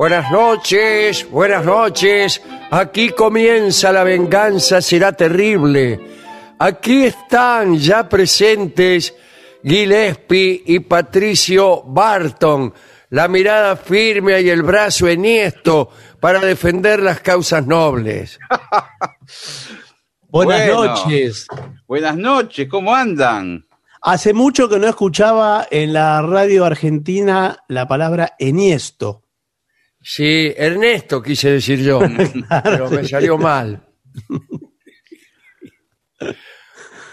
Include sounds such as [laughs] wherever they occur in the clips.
Buenas noches, buenas noches. Aquí comienza la venganza, será terrible. Aquí están ya presentes Gillespie y Patricio Barton, la mirada firme y el brazo enhiesto para defender las causas nobles. [laughs] Buenas Bueno. noches. Buenas noches, ¿cómo andan? Hace mucho que no escuchaba en la radio argentina la palabra eniesto. Sí, Ernesto quise decir yo, [laughs] pero me salió mal.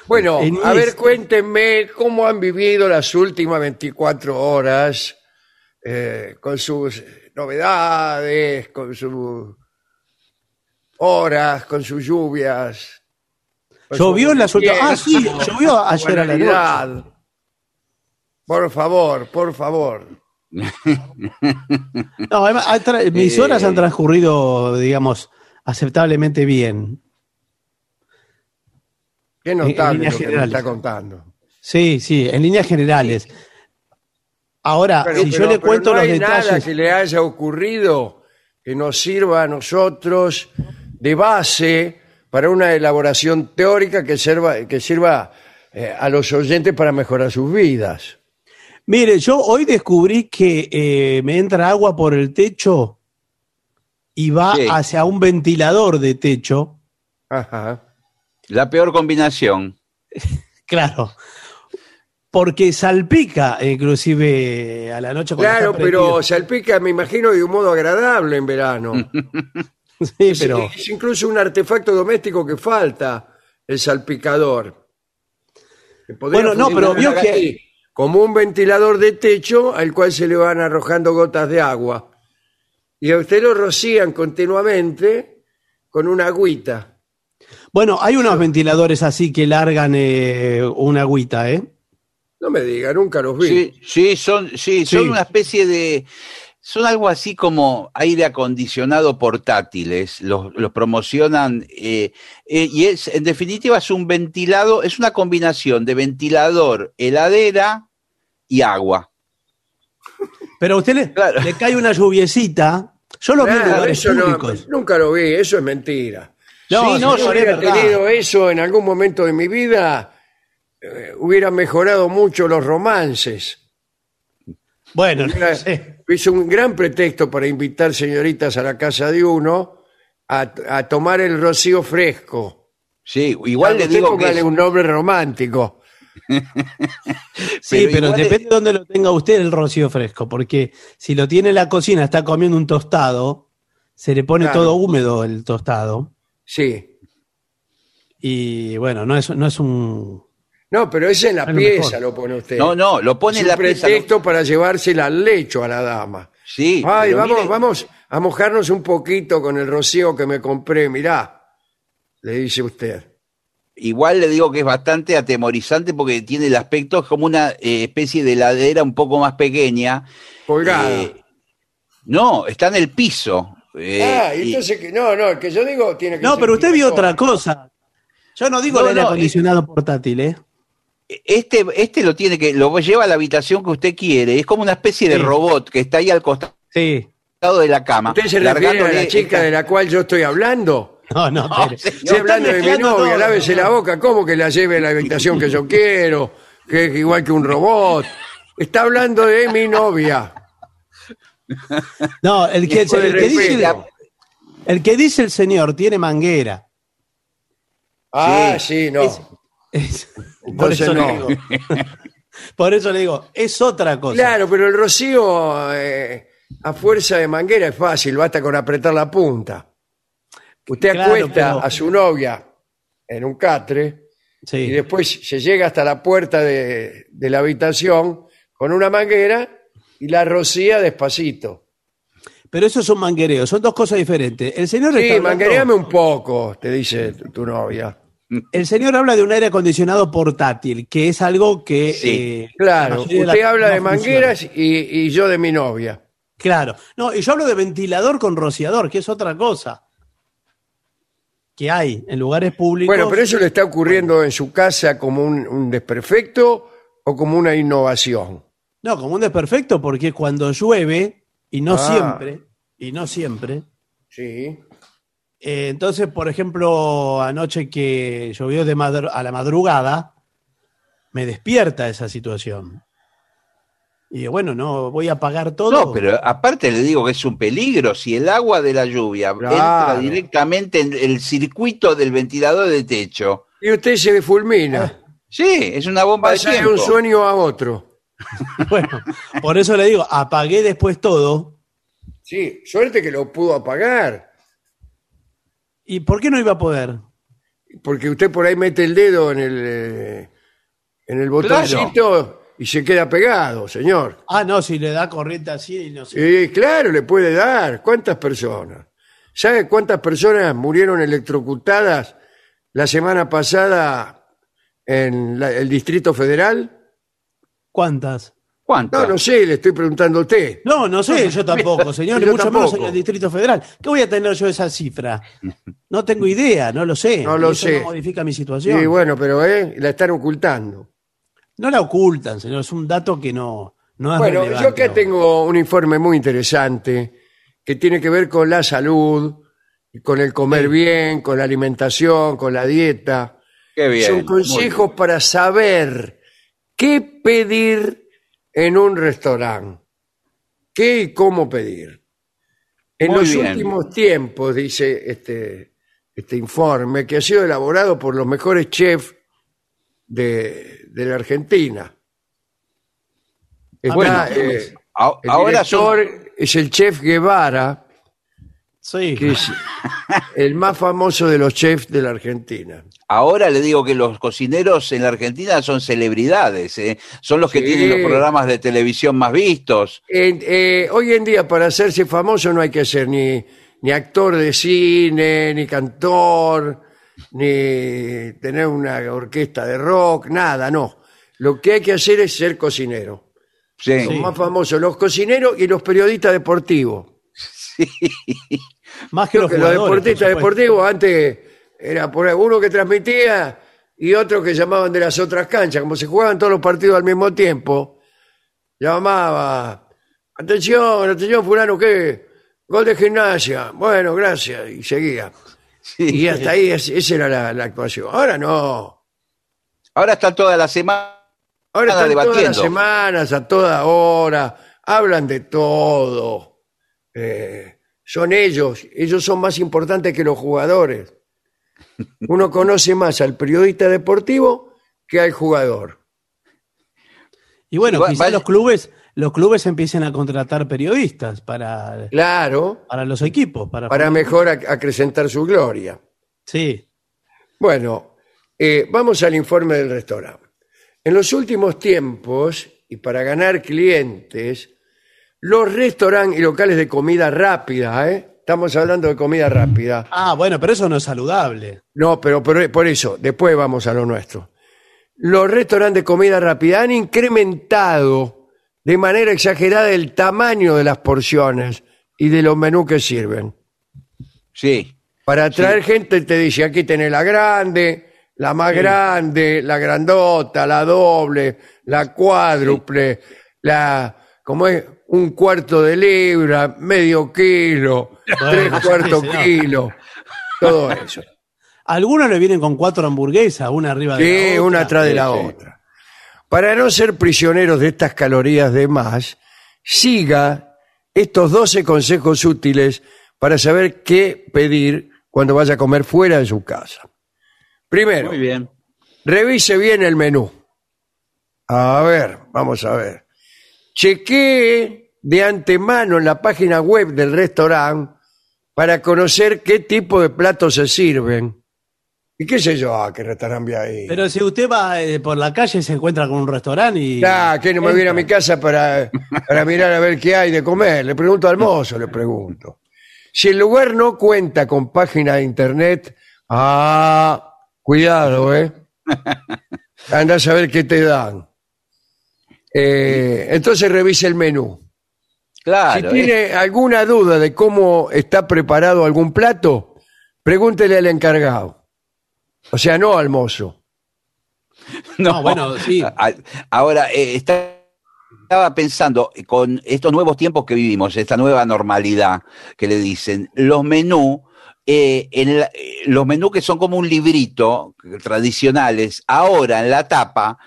Bueno, a ver, cuéntenme cómo han vivido las últimas 24 horas eh, con sus novedades, con sus horas, con sus lluvias. con Llovió en las últimas. Ah, sí, llovió ayer a la noche. Por favor, por favor. [laughs] No, además, mis Eh. horas han transcurrido, digamos, aceptablemente bien. Qué notable líneas lo que me está contando. Sí, sí, en líneas generales. Ahora, Pero- Ah, si yo le cuento no los hay nada detalles. que le haya ocurrido que nos sirva a nosotros de base para una elaboración teórica que sirva, que sirva eh, a los oyentes para mejorar sus vidas. Mire, yo hoy descubrí que eh, me entra agua por el techo y va Sí. hacia un ventilador de techo. Ajá. La peor combinación. [laughs] Claro. Porque salpica, inclusive a la noche. Claro, pero salpica, me imagino, de un modo agradable en verano. [laughs] Sí, Es- pero. Es, incluso un artefacto doméstico que falta, el salpicador. Bueno, no, pero vio que- Como un ventilador de techo al cual se le van arrojando gotas de agua. Y a usted lo rocían continuamente con una agüita. Bueno, hay unos ventiladores así que largan eh, una agüita, ¿eh? No me diga, nunca los vi. Sí, sí, son, sí, son Sí. una especie de. Son algo así como aire acondicionado portátiles. Los, los promocionan. eh, eh, y es, en definitiva, es un ventilado, es una combinación de ventilador, heladera y agua. Pero a usted le, Claro. le cae una lluviecita. Yo lo vi en Claro, lugares eso no- públicos. nunca lo vi, eso es mentira. No, si no, yo hubiera tenido eso en algún momento de mi vida, eh, hubiera mejorado mucho los romances. Bueno, no Era- sé. Es un gran pretexto para invitar señoritas a la casa de uno a, a tomar el rocío fresco. Sí, igual le digo que es- un nombre romántico. [laughs] Sí, Pero depende de dónde lo tenga usted el rocío fresco, porque si lo tiene en la cocina, está comiendo un tostado, se le pone Claro. todo húmedo el tostado, Sí. y bueno, no es, no es un... No, pero ese en la Es pieza lo pone usted. No, no, lo pone es en la pieza. pretexto para llevársela al lecho a la dama. Sí. Ay, vamos, mire- vamos a mojarnos un poquito con el rocío que me compré, mirá, le dice usted. Igual le digo que es bastante atemorizante porque tiene el aspecto como una eh, especie de ladera un poco más pequeña. Colgada. Eh, no, está en el piso. eh, ah, y entonces que no, no, el que yo digo tiene que No, ser pero usted vio otra cosa. Yo no digo No, el aire no, acondicionado portátil, ¿eh? este, este lo tiene que, lo lleva a la habitación que usted quiere. Es como una especie de robot que está ahí al costado Sí. de la cama. ¿Usted se refiere a la chica esta- de la cual yo estoy hablando? [laughs] No, no, No, pero- señor. Estoy hablando de mi novia, todo, lávese señor. la boca, ¿cómo que la lleve a la habitación que yo quiero? Que es igual que un robot. Está hablando de mi novia. No, el que, el, que dice, el que dice el señor tiene manguera. Ah, sí, no. Es- es- por, eso no. le digo, [laughs] por eso le digo, es otra cosa. Claro, pero el rocío eh, a fuerza de manguera es fácil, basta con apretar la punta. Usted Claro, acuesta pero- a su novia en un catre Sí. y después se llega hasta la puerta de, de la habitación con una manguera y la rocía despacito. Pero eso es un manguereo, son dos cosas diferentes. El señor Sí, hablando- manguereame un poco, te dice tu, novia. El señor habla de un aire acondicionado portátil, que es algo que. Sí. eh, la Claro, usted la- habla no de mangueras y, y yo de mi novia. Claro. No, y yo hablo de ventilador con rociador, que es otra cosa. Que hay en lugares públicos. Bueno, pero eso le está ocurriendo en su casa como un, un desperfecto o como una innovación. No, como un desperfecto, porque cuando llueve, y no Ah. siempre, y no siempre. Sí. eh, entonces, por ejemplo, anoche que llovió de madru- a la madrugada, me despierta esa situación. Y bueno, no voy a apagar todo. No, pero aparte le digo que es un peligro. Si el agua de la lluvia Claro. entra directamente en el circuito del ventilador de techo, Y usted se fulmina. sí, es una bomba de Pasa de tiempo. un sueño a otro. [laughs] Bueno, por eso le digo, apagué después todo. Sí, suerte que lo pudo apagar. ¿Y por qué no iba a poder? Porque usted por ahí mete el dedo en el, eh, en el botoncito y se queda pegado, señor. Ah, no, si le da corriente así, no sé. Sí, claro, le puede dar. ¿Cuántas personas? ¿Sabe cuántas personas murieron electrocutadas la semana pasada en la- el Distrito Federal? ¿Cuántas? ¿Cuánto? No, no sé, le estoy preguntando a usted. No, no sé, yo [laughs] tampoco, señor, y Yo mucho tampoco. menos en el Distrito Federal. ¿Qué voy a tener yo esa cifra? No tengo idea, no lo sé. No lo Y eso sé. No modifica mi situación. Sí, bueno, pero eh, la están ocultando. No la ocultan, señor, es un dato que no, no es Bueno, relevante yo acá ahora. tengo un informe muy interesante que tiene que ver con la salud, con el comer bien, con la alimentación, con la dieta. Qué bien. Son consejos para saber qué pedir en un restaurante. ¿Qué y cómo pedir? En Muy los bien. últimos tiempos, dice este, este informe, que ha sido elaborado por los mejores chefs de, de la Argentina. Está, Bueno, eh, el ahora son, es el chef Guevara, Sí. que es el más famoso de los chefs de la Argentina. ahora le digo que los cocineros en la Argentina son celebridades, ¿eh? son los que Sí. tienen los programas de televisión más vistos. En- eh, hoy en día para hacerse famoso no hay que ser ni, ni actor de cine, ni cantor, ni tener una orquesta de rock, nada, no. Lo que hay que hacer es ser cocinero. Sí. Son más famosos los cocineros y los periodistas deportivos. [laughs] Más que los que los deportistas deportivos antes era por ahí, uno que transmitía y otro que llamaban de las otras canchas, como se jugaban todos los partidos al mismo tiempo, llamaba, atención, atención fulano, ¿qué? Gol de gimnasia, bueno, gracias, y seguía. Y hasta ahí es- esa era la, la actuación. Ahora no. Ahora está toda la semana Ahora están todas las debatiendo. semanas, a toda hora, hablan de todo. Eh, son ellos, ellos son más importantes que los jugadores. Uno conoce más al periodista deportivo que al jugador. Y bueno, quizás vaya- los clubes, los clubes empiecen a contratar periodistas para, Claro, para los equipos. Para, para mejor ac- acrecentar su gloria. Sí. Bueno, eh, vamos al informe del restaurante. En los últimos tiempos, y para ganar clientes, los restaurantes y locales de comida rápida, ¿eh? estamos hablando de comida rápida, Ah, bueno, pero eso no es saludable. no, pero por, por eso, después vamos a lo nuestro. Los restaurantes de comida rápida han incrementado de manera exagerada el tamaño de las porciones y de los menús que sirven. Sí. Para atraer gente te dice, aquí tenés la grande, la más grande, la grandota, la doble, la cuádruple, la, como es? Un cuarto de libra, medio kilo, tres sí, cuartos kilo, todo eso. Algunos le vienen con cuatro hamburguesas, una arriba de la Sí, otra. una atrás de la Sí, sí. otra. Para no ser prisioneros de estas calorías de más, siga estos 12 consejos útiles para saber qué pedir cuando vaya a comer fuera de su casa. Primero, Muy bien. revise bien el menú. A ver, vamos a ver. Chequee de antemano en la página web del restaurante para conocer qué tipo de platos se sirven. ¿Y qué sé yo? Ah, qué restaurante ahí. Pero si usted va eh, por la calle se encuentra con un restaurante y... Ah, que no me viene a mi casa para, para mirar a ver qué hay de comer. Le pregunto al mozo, le pregunto. Si el lugar no cuenta con página de internet, ah, cuidado, ¿eh? [laughs] Anda a saber qué te dan. Eh, entonces revise el menú. Claro. si tiene alguna duda de cómo está preparado algún plato, pregúntele al encargado. O sea, no al mozo. [laughs] No, bueno, sí. Ahora, eh, está- estaba pensando, eh, con estos nuevos tiempos que vivimos, esta nueva normalidad que le dicen, los menús, eh, en la- eh, los menús que son como un librito, tradicionales, ahora en la tapa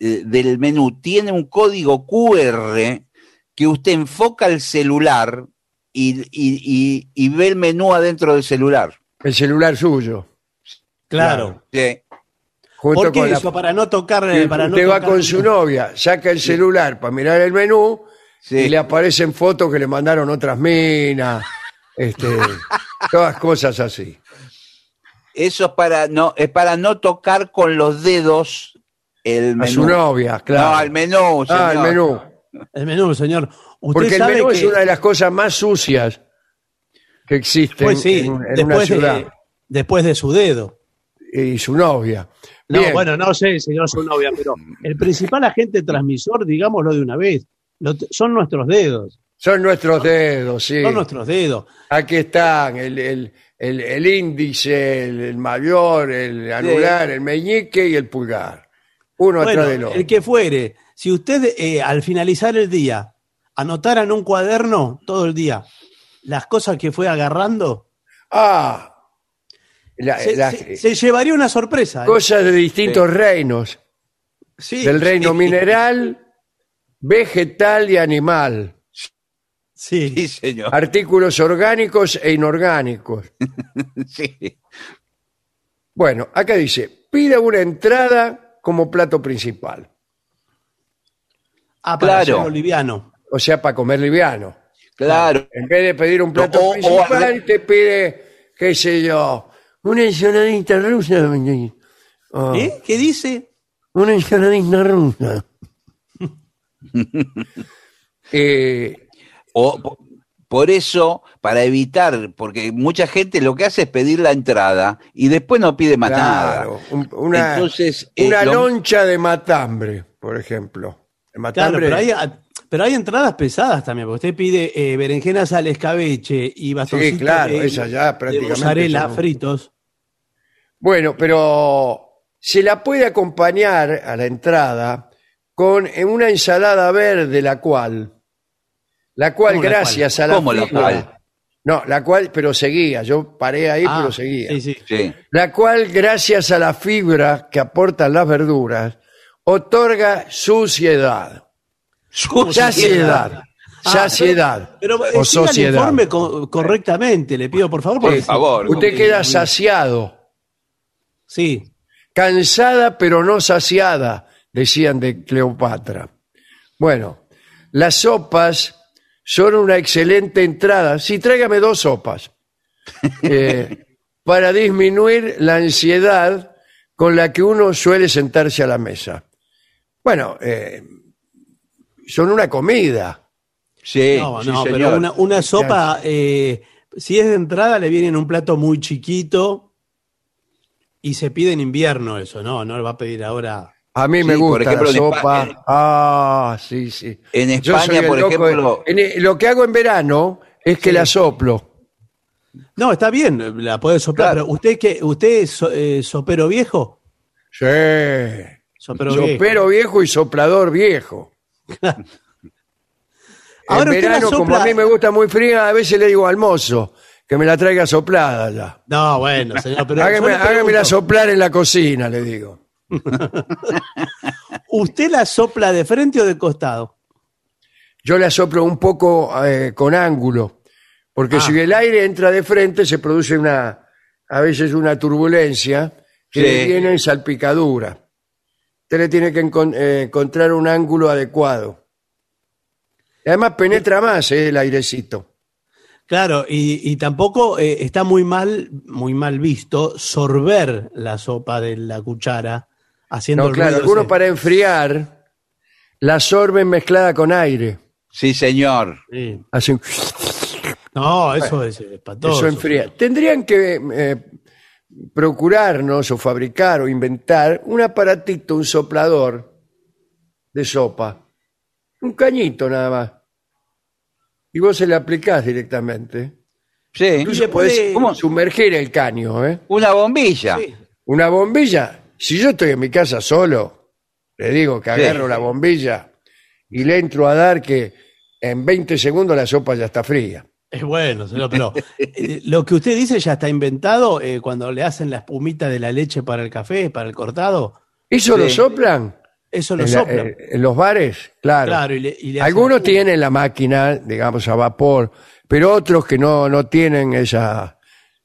eh, del menú tiene un código QR que usted enfoca el celular y, y- y- y ve el menú adentro del celular. El celular suyo. Claro. Sí. Junto ¿Por qué con la- eso? Para no tocar... eh, para no usted va tocar- con su novia, saca el celular para mirar el menú Sí. y le aparecen fotos que le mandaron otras minas, este, [laughs] todas cosas así. Eso es para no, es para no tocar con los dedos el A menú. su novia, claro. No, al menú, Ah, el señor. menú. El menú, señor. Usted Porque el sabe menú que... es una de las cosas más sucias que existen Pues sí, en, en una después, ciudad. de, después de su dedo. Y su novia. No, Bien. bueno, no sé, señor su novia, pero el principal agente transmisor, digámoslo de una vez, lo son nuestros dedos. Son nuestros dedos, sí. Son nuestros dedos. Aquí están el, el- el- el índice, el, el mayor, el anular, el meñique y el pulgar. Uno Bueno, atrás del otro. el que fuere, si usted eh, al finalizar el día anotara en un cuaderno todo el día las cosas que fue agarrando, Ah, la- se, las se- se llevaría una sorpresa. ¿eh? cosas de distintos reinos, Sí, del reino sí, mineral, vegetal y animal, Sí, Sí, señor. artículos orgánicos e inorgánicos. [laughs] Sí. Bueno, acá dice, pida una entrada como plato principal, Ah, para Claro. hacerlo liviano. o sea, para comer liviano. Claro. En vez de pedir un plato o- principal, te pide, qué sé yo, una ensaladita rusa. Ah, ¿Eh? ¿Qué dice? Una ensaladita rusa. [laughs] Eh, O, po- por eso, para evitar, porque mucha gente lo que hace es pedir la entrada y después no pide más claro, nada. un- una, Entonces, eh, una lo- loncha de matambre, por ejemplo. El Claro, matambre, pero hay, pero hay entradas pesadas también, porque usted pide eh, berenjenas al escabeche y bastoncitos claro, de, esas ya de prácticamente mozzarella son- fritos. Bueno, pero se la puede acompañar a la entrada con en una ensalada verde, la cual, la cual ¿Cómo la gracias a la ¿Cómo la cual? No, la cual, pero seguía. Yo paré ahí, Ah, pero seguía. Sí, sí. Sí. La cual, gracias a la fibra que aportan las verduras, otorga suciedad. Saciedad. Ah, Saciedad. Pero o siga el sociedad. informe co- correctamente, le pido por favor. Por favor. Usted queda saciado. Sí. Cansada pero no saciada, decían de Cleopatra. Bueno, las sopas son una excelente entrada. Sí, tráigame dos sopas. [laughs] Eh, para disminuir la ansiedad con la que uno suele sentarse a la mesa. Bueno, eh, son una comida. Sí, No, sí, no, señor. pero una, una sopa, eh, si es de entrada, le viene en un plato muy chiquito y se pide en invierno eso, ¿no? No le va a pedir ahora. A mí me Sí, por gusta ejemplo, la sopa. Ah, sí, sí. En España, por de- ejemplo, en lo que hago en verano es que Sí. la soplo. No, está bien, la puede soplar, Claro. pero ¿usted qué? ¿Usted es so- eh, sopero viejo? Sí. Sopero viejo. Sopero viejo y soplador viejo. Ahora en verano, como a mí me gusta muy fría, a veces le digo al mozo que me la traiga soplada ya. No, bueno, señor, pero yo Hágame, hágamela soplar en la cocina, le digo. [laughs] ¿usted la sopla de frente o de costado? Yo la soplo un poco eh, con ángulo, porque Ah. si el aire entra de frente se produce una, a veces una turbulencia que Sí. en salpicadura. Usted le tiene que encon- eh, encontrar un ángulo adecuado. Y además penetra más eh, el airecito. Claro, y, y tampoco eh, está muy mal, muy mal visto sorber la sopa de la cuchara haciendo No, el claro, algunos para enfriar la sorben mezclada con aire. sí, señor. Sí. Hacen, No, eso es espantoso. eso enfría. Tendrían que eh, procurarnos o fabricar o inventar un aparatito, un soplador de sopa. Un cañito nada más. Y vos se le aplicás directamente. Sí. Incluso podés puede- ¿Cómo? sumergir el caño, ¿eh? Una bombilla. Sí. Una bombilla. Si yo estoy en mi casa solo, le digo que Sí. agarro la bombilla y le entro a dar que en 20 segundos la sopa ya está fría. Es bueno, señor, pero eh, lo que usted dice ya está inventado eh, cuando le hacen la espumita de la leche para el café, para el cortado. ¿Eso lo soplan? Eso lo en, la- soplan. eh, en los bares? Claro. claro, y le, y le hacen Algunos tienen la máquina, digamos, a vapor, pero otros que no, no tienen esa,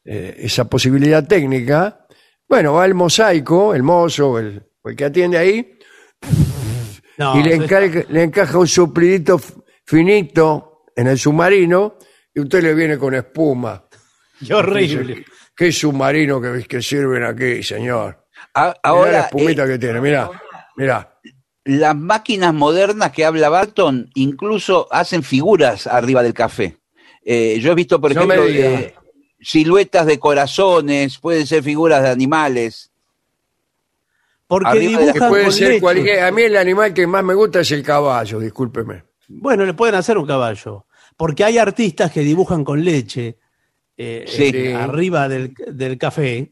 esa posibilidad técnica, bueno, va el mosaico, el mozo, el, que atiende ahí, No, y le, encarga- le encaja un suplidito f- finito en el submarino y usted le viene con espuma. [laughs] qué horrible. ¿Qué submarino que, que sirven aquí, señor? A- Mirá la ahora, espumita eh, que tiene, mira, mira. las máquinas modernas que habla Barton incluso hacen figuras arriba del café. Eh, yo he visto, por No ejemplo, eh, siluetas de corazones, pueden ser figuras de animales. Porque dibujan puede con ser leche. cualquier. A mí el animal que más me gusta es el caballo, discúlpeme. Bueno, le pueden hacer un caballo. Porque hay artistas que dibujan con leche eh, Sí. eh, arriba del, del café.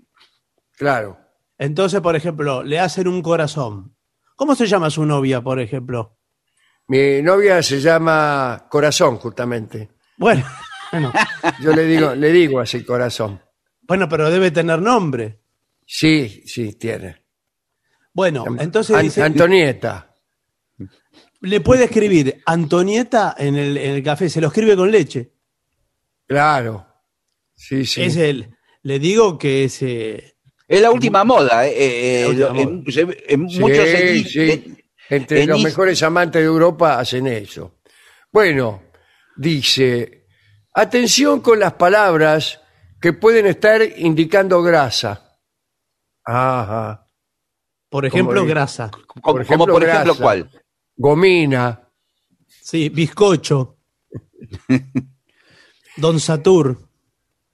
Claro. Entonces, por ejemplo, le hacen un corazón. ¿Cómo se llama su novia, por ejemplo? Mi novia se llama Corazón, justamente. Bueno, [laughs] bueno, Yo le digo, le digo así, Corazón. bueno, pero debe tener nombre. Sí, sí, tiene. Bueno, entonces An- dice, Antonieta. Le puede escribir Antonieta en el, en el café, se lo escribe con leche. Claro. Sí, sí. Es el, le digo que es eh, Es la última moda. eh, eh, La última lo- en- moda. se- en Sí, muchos sí. eh, Entre en los is- mejores amantes de Europa hacen eso. Bueno, dice, atención con las palabras que pueden estar indicando grasa. Ajá. por ejemplo, grasa. como, por como ejemplo, por ejemplo, grasa. ¿cuál? Gomina. Sí, bizcocho. [laughs] Don Satur.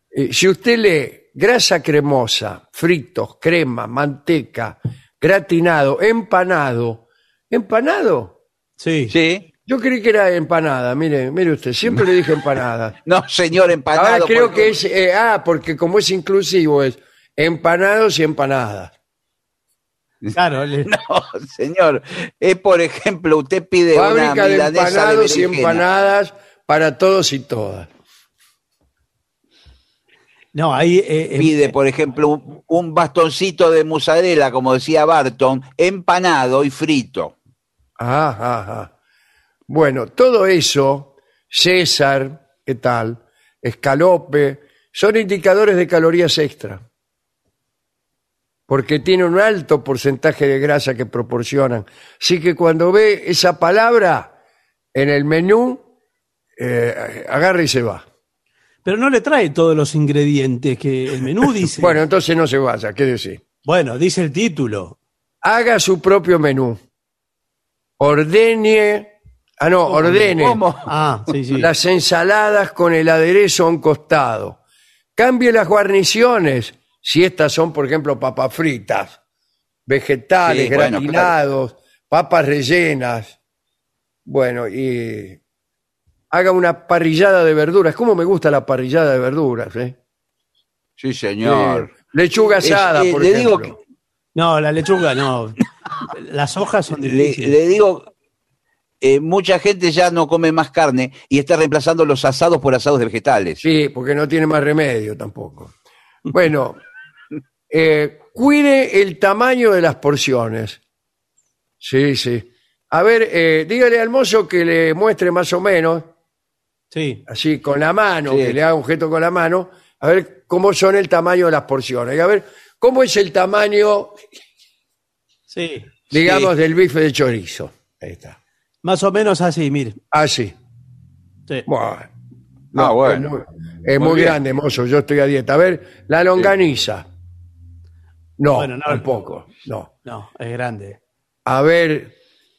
Eh, si usted lee grasa cremosa, fritos, crema, manteca, gratinado, empanado. ¿Empanado? Sí. Sí. Yo creí que era empanada. Mire, mire usted, siempre le dije empanada. [laughs] No, señor, empanado. Ahora creo porque- que es, eh, ah, porque como es inclusivo, es empanados y empanadas. Claro, le- [laughs] No, señor. Es, por ejemplo, usted pide una Fábrica de milanesa empanados y berenjena. empanadas para todos y todas. No, ahí. eh, eh, Pide, por ejemplo, un, un bastoncito de mozzarella, como decía Barton, empanado y frito. Ajá, ajá. Bueno, todo eso, César, ¿qué tal? Escalope, son indicadores de calorías extra. Porque tiene un alto porcentaje de grasa que proporcionan. Así que cuando ve esa palabra en el menú, eh, agarra y se va. Pero no le trae todos los ingredientes que el menú [laughs] dice. Bueno, entonces no se vaya, ¿qué decir? Bueno, dice el título. Haga su propio menú. Ordene. Ah, no, ordene. ¿Cómo? Ah, sí, sí. las ensaladas con el aderezo a un costado. Cambie las guarniciones, si estas son, por ejemplo, papas fritas, vegetales, Sí, bueno, gratinados, papas rellenas. Bueno, y haga una parrillada de verduras. ¿Cómo me gusta la parrillada de verduras? eh? Sí, señor. Eh, lechuga asada, Es- eh, por le digo ejemplo. No, la lechuga no. [laughs] Las hojas son Le, difíciles. le digo, eh, mucha gente ya no come más carne y está reemplazando los asados por asados de vegetales. Sí, porque no tiene más remedio tampoco. Bueno, eh, cuide el tamaño de las porciones. Sí, sí. A ver, eh, dígale al mozo que le muestre más o menos, Sí. así con la mano, Sí. que le haga un gesto con la mano, a ver cómo son el tamaño de las porciones. Y a ver, ¿cómo es el tamaño, Sí. digamos, del bife de chorizo? Ahí está. Más o menos así, mire. Así. Sí. Bueno. Ah, bueno. Es muy, es Muy muy bien. grande, mozo. Yo estoy a dieta. A ver, la longaniza. No, Bueno, no. tampoco. No. No, es grande. A ver.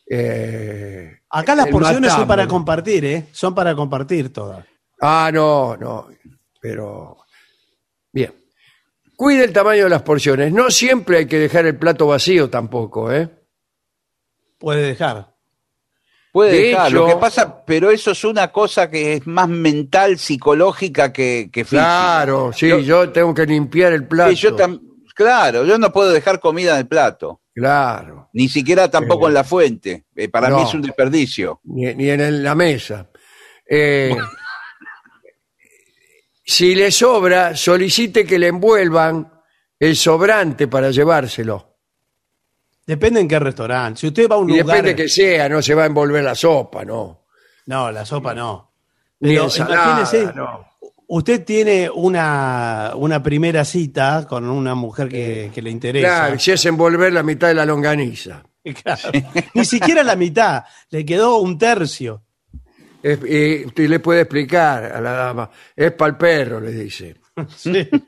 eh, Acá las porciones son para compartir, ¿eh? Son para compartir todas. Ah, no, no. Pero. Bien. Cuide el tamaño de las porciones. No siempre hay que dejar el plato vacío tampoco, ¿eh? Puede dejar. Puede De dejar, hecho- lo que pasa, pero eso es una cosa que es más mental, psicológica que, que física. Claro, sí, Yo- yo tengo que limpiar el plato. Sí, yo tam- claro, yo no puedo dejar comida en el plato, Claro. ni siquiera tampoco Eh, en la fuente. Eh, para no. mí es un desperdicio. ni, ni en el- la mesa. Eh, si le sobra, solicite que le envuelvan el sobrante para llevárselo. Depende en qué restaurante. Si usted va a un Y lugar. depende que sea, no se va a envolver la sopa, ¿no? No, la sopa no. Ni Pero ensalada, imagínese, no. Usted tiene una, una primera cita con una mujer que, que le interesa. Claro, si es envolver la mitad de la longaniza. [laughs] Claro. Ni siquiera la mitad, le quedó un tercio. Es- y usted le puede explicar a la dama, es para el perro, le dice. [laughs] Sí. [laughs]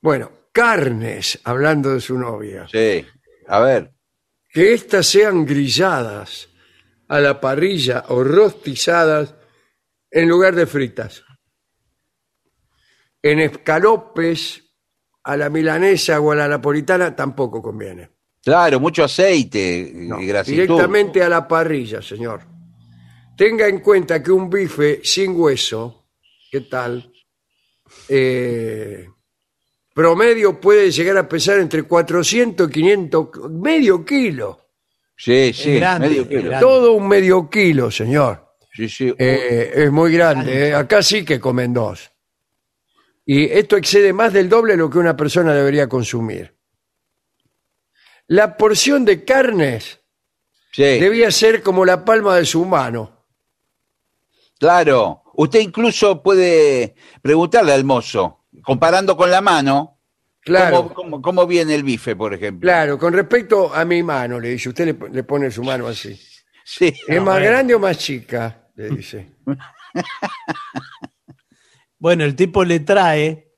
Bueno, carnes, hablando de su novia. Sí. A ver. que éstas sean grilladas a la parrilla o rostizadas en lugar de fritas. En escalopes, a la milanesa o a la napolitana tampoco conviene. Claro, mucho aceite, No, grasitud. directamente a la parrilla, señor. Tenga en cuenta que un bife sin hueso, ¿qué tal? Eh, promedio puede llegar a pesar entre 400 y 500, medio kilo. Sí, sí, grande, medio kilo. grande. Todo un medio kilo, señor. Sí, sí. Eh, es muy grande. eh. Acá sí que comen dos. Y esto excede más del doble de lo que una persona debería consumir. La porción de carnes sí, debía ser como la palma de su mano. claro. Usted incluso puede preguntarle al mozo, comparando con la mano, Claro, ¿cómo, cómo- cómo viene el bife, por ejemplo? claro. Con respecto a mi mano, le dice, usted le, le pone su mano así. Sí. ¿Es más bueno. grande o más chica? Le dice. [laughs] Bueno, el tipo le trae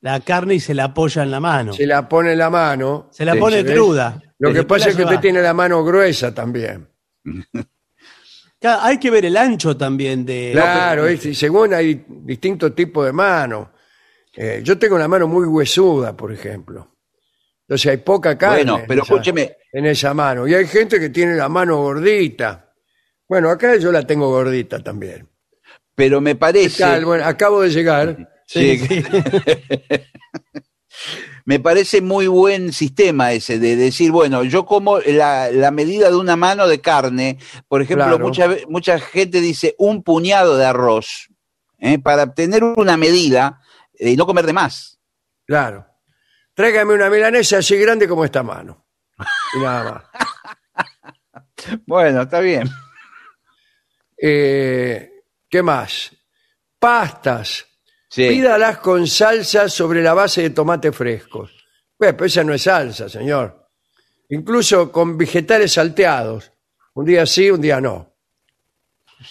la carne y se la apoya en la mano. Se la pone en la mano. Se la pone cruda. Lo que pasa es que lleva. usted tiene la mano gruesa también. [laughs] Claro, hay que ver el ancho también de. Claro, es- y según hay distintos tipos de manos. Eh, yo tengo la mano muy huesuda, por ejemplo. Entonces hay poca carne Bueno, pero en, esa, escúcheme. en esa mano. Y hay gente que tiene la mano gordita. Bueno, acá yo la tengo gordita también. Pero me ¿Qué parece, tal? Bueno, acabo de llegar. sí, [laughs] me parece muy buen sistema ese de decir, bueno, yo como la, la medida de una mano de carne, por ejemplo, Claro. mucha, ve- mucha gente dice un puñado de arroz. ¿eh? para tener una medida y no comer de más. Claro. Tráigame una milanesa así grande como esta mano. Y nada más. [laughs] Bueno, está bien. Eh, ¿Qué más? Pastas. Sí. Pídalas con salsa sobre la base de tomate frescos. Bueno, pero esa no es salsa, señor. Incluso con vegetales salteados. Un día sí, un día no.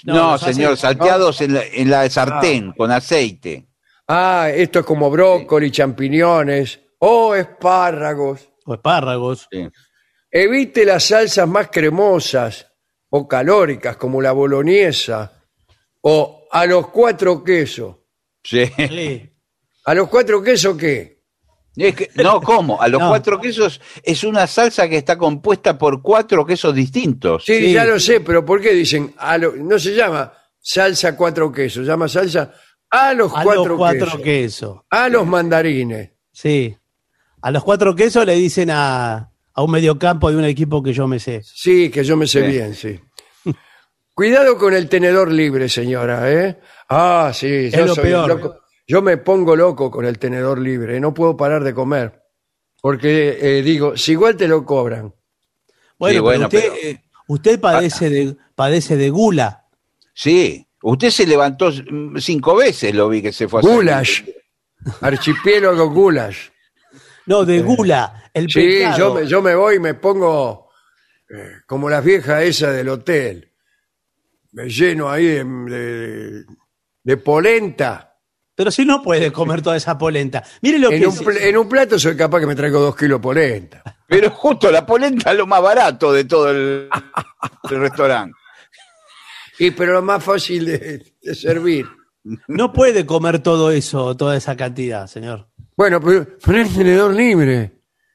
No, No, los señor, salteados en, la, en la sartén con aceite. Ah, esto es como brócoli, champiñones o espárragos. O espárragos. Sí. Evite las salsas más cremosas o calóricas como la boloñesa o a los cuatro quesos. Sí. Sí. ¿A los cuatro quesos qué? Es que- no, ¿cómo? A los No. cuatro quesos es una salsa que está compuesta por cuatro quesos distintos. Sí, Sí. ya lo sé, pero ¿por qué dicen? a lo- no se llama salsa cuatro quesos, se llama salsa a los A cuatro, los cuatro quesos. quesos. A los mandarines. Sí. A los cuatro quesos le dicen a, a un mediocampo de un equipo que yo me sé. Sí, que yo me sé Sí. bien, sí. Cuidado con el tenedor libre, señora, ¿eh? Ah, sí, yo lo soy peor. loco. Yo me pongo loco con el tenedor libre, no puedo parar de comer. Porque eh, digo, si igual te lo cobran. Bueno, usted, pero- eh, usted padece, de, padece de gula. Sí. Usted se levantó mm, cinco veces, lo vi que se fue a hacer- Gulash. Archipiélago Gulash. No, de gula. El Sí, pecado. yo me, yo me voy y me pongo eh, como las viejas esas del hotel. Me lleno ahí de, de- de polenta. Pero si no puede comer toda esa polenta. Mire lo En que un, es- pl- en un plato soy capaz que me traigo dos kilos de polenta. Pero justo la polenta es lo más barato de todo el, el restaurante. Y pero lo más fácil de, de servir. no puede comer todo eso, toda esa cantidad, señor. Bueno, pero poner tenedor libre.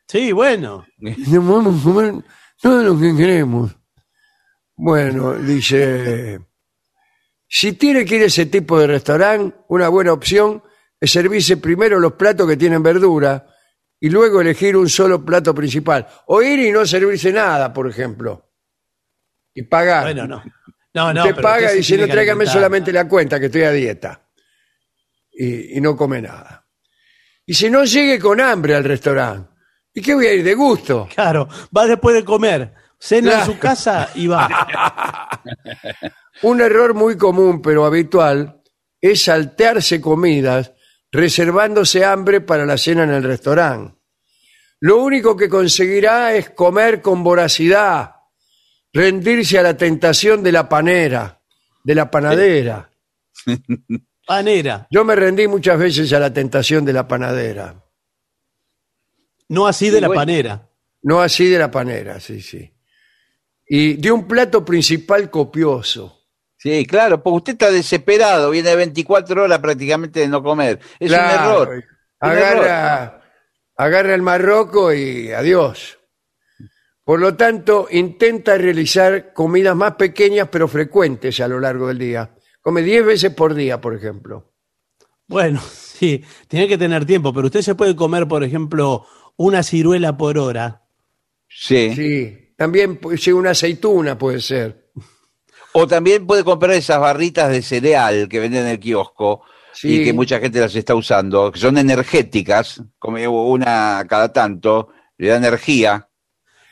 Sí, bueno. No podemos comer todo lo que queremos. Bueno, dice, si tiene que ir a ese tipo de restaurante, una buena opción es servirse primero los platos que tienen verdura y luego elegir un solo plato principal. O ir y no servirse nada, por ejemplo. Y pagar. Bueno, no. No, no. usted paga y dice, no tráigame solamente la cuenta, que estoy a dieta. Y, y no come nada. Y si no, llegue con hambre al restaurante. ¿Y qué voy a ir de gusto? [laughs] Claro, va después de comer. Cena Claro. en su casa y va. [laughs] Un error muy común pero habitual es saltearse comidas reservándose hambre para la cena en el restaurante. Lo único que conseguirá es comer con voracidad, rendirse a la tentación de la panera, de la panadera. [laughs] Panera. Yo me rendí muchas veces a la tentación de la panadera. No así de Y la bueno. panera. No así de la panera, sí, sí. Y de un plato principal copioso. Sí, claro, porque usted está desesperado, viene de 24 horas prácticamente de no comer. Es un error. Agarra, agarra el marroco y adiós. Por lo tanto, intenta realizar comidas más pequeñas pero frecuentes a lo largo del día. Come 10 veces por día, por ejemplo. Bueno, [laughs] sí, tiene que tener tiempo, pero usted se puede comer, por ejemplo, una ciruela por hora. Sí. Sí, también sí, una aceituna puede ser. O también puede comprar esas barritas de cereal que venden en el kiosco Sí. y que mucha gente las está usando, que son energéticas, come una cada tanto, le da energía.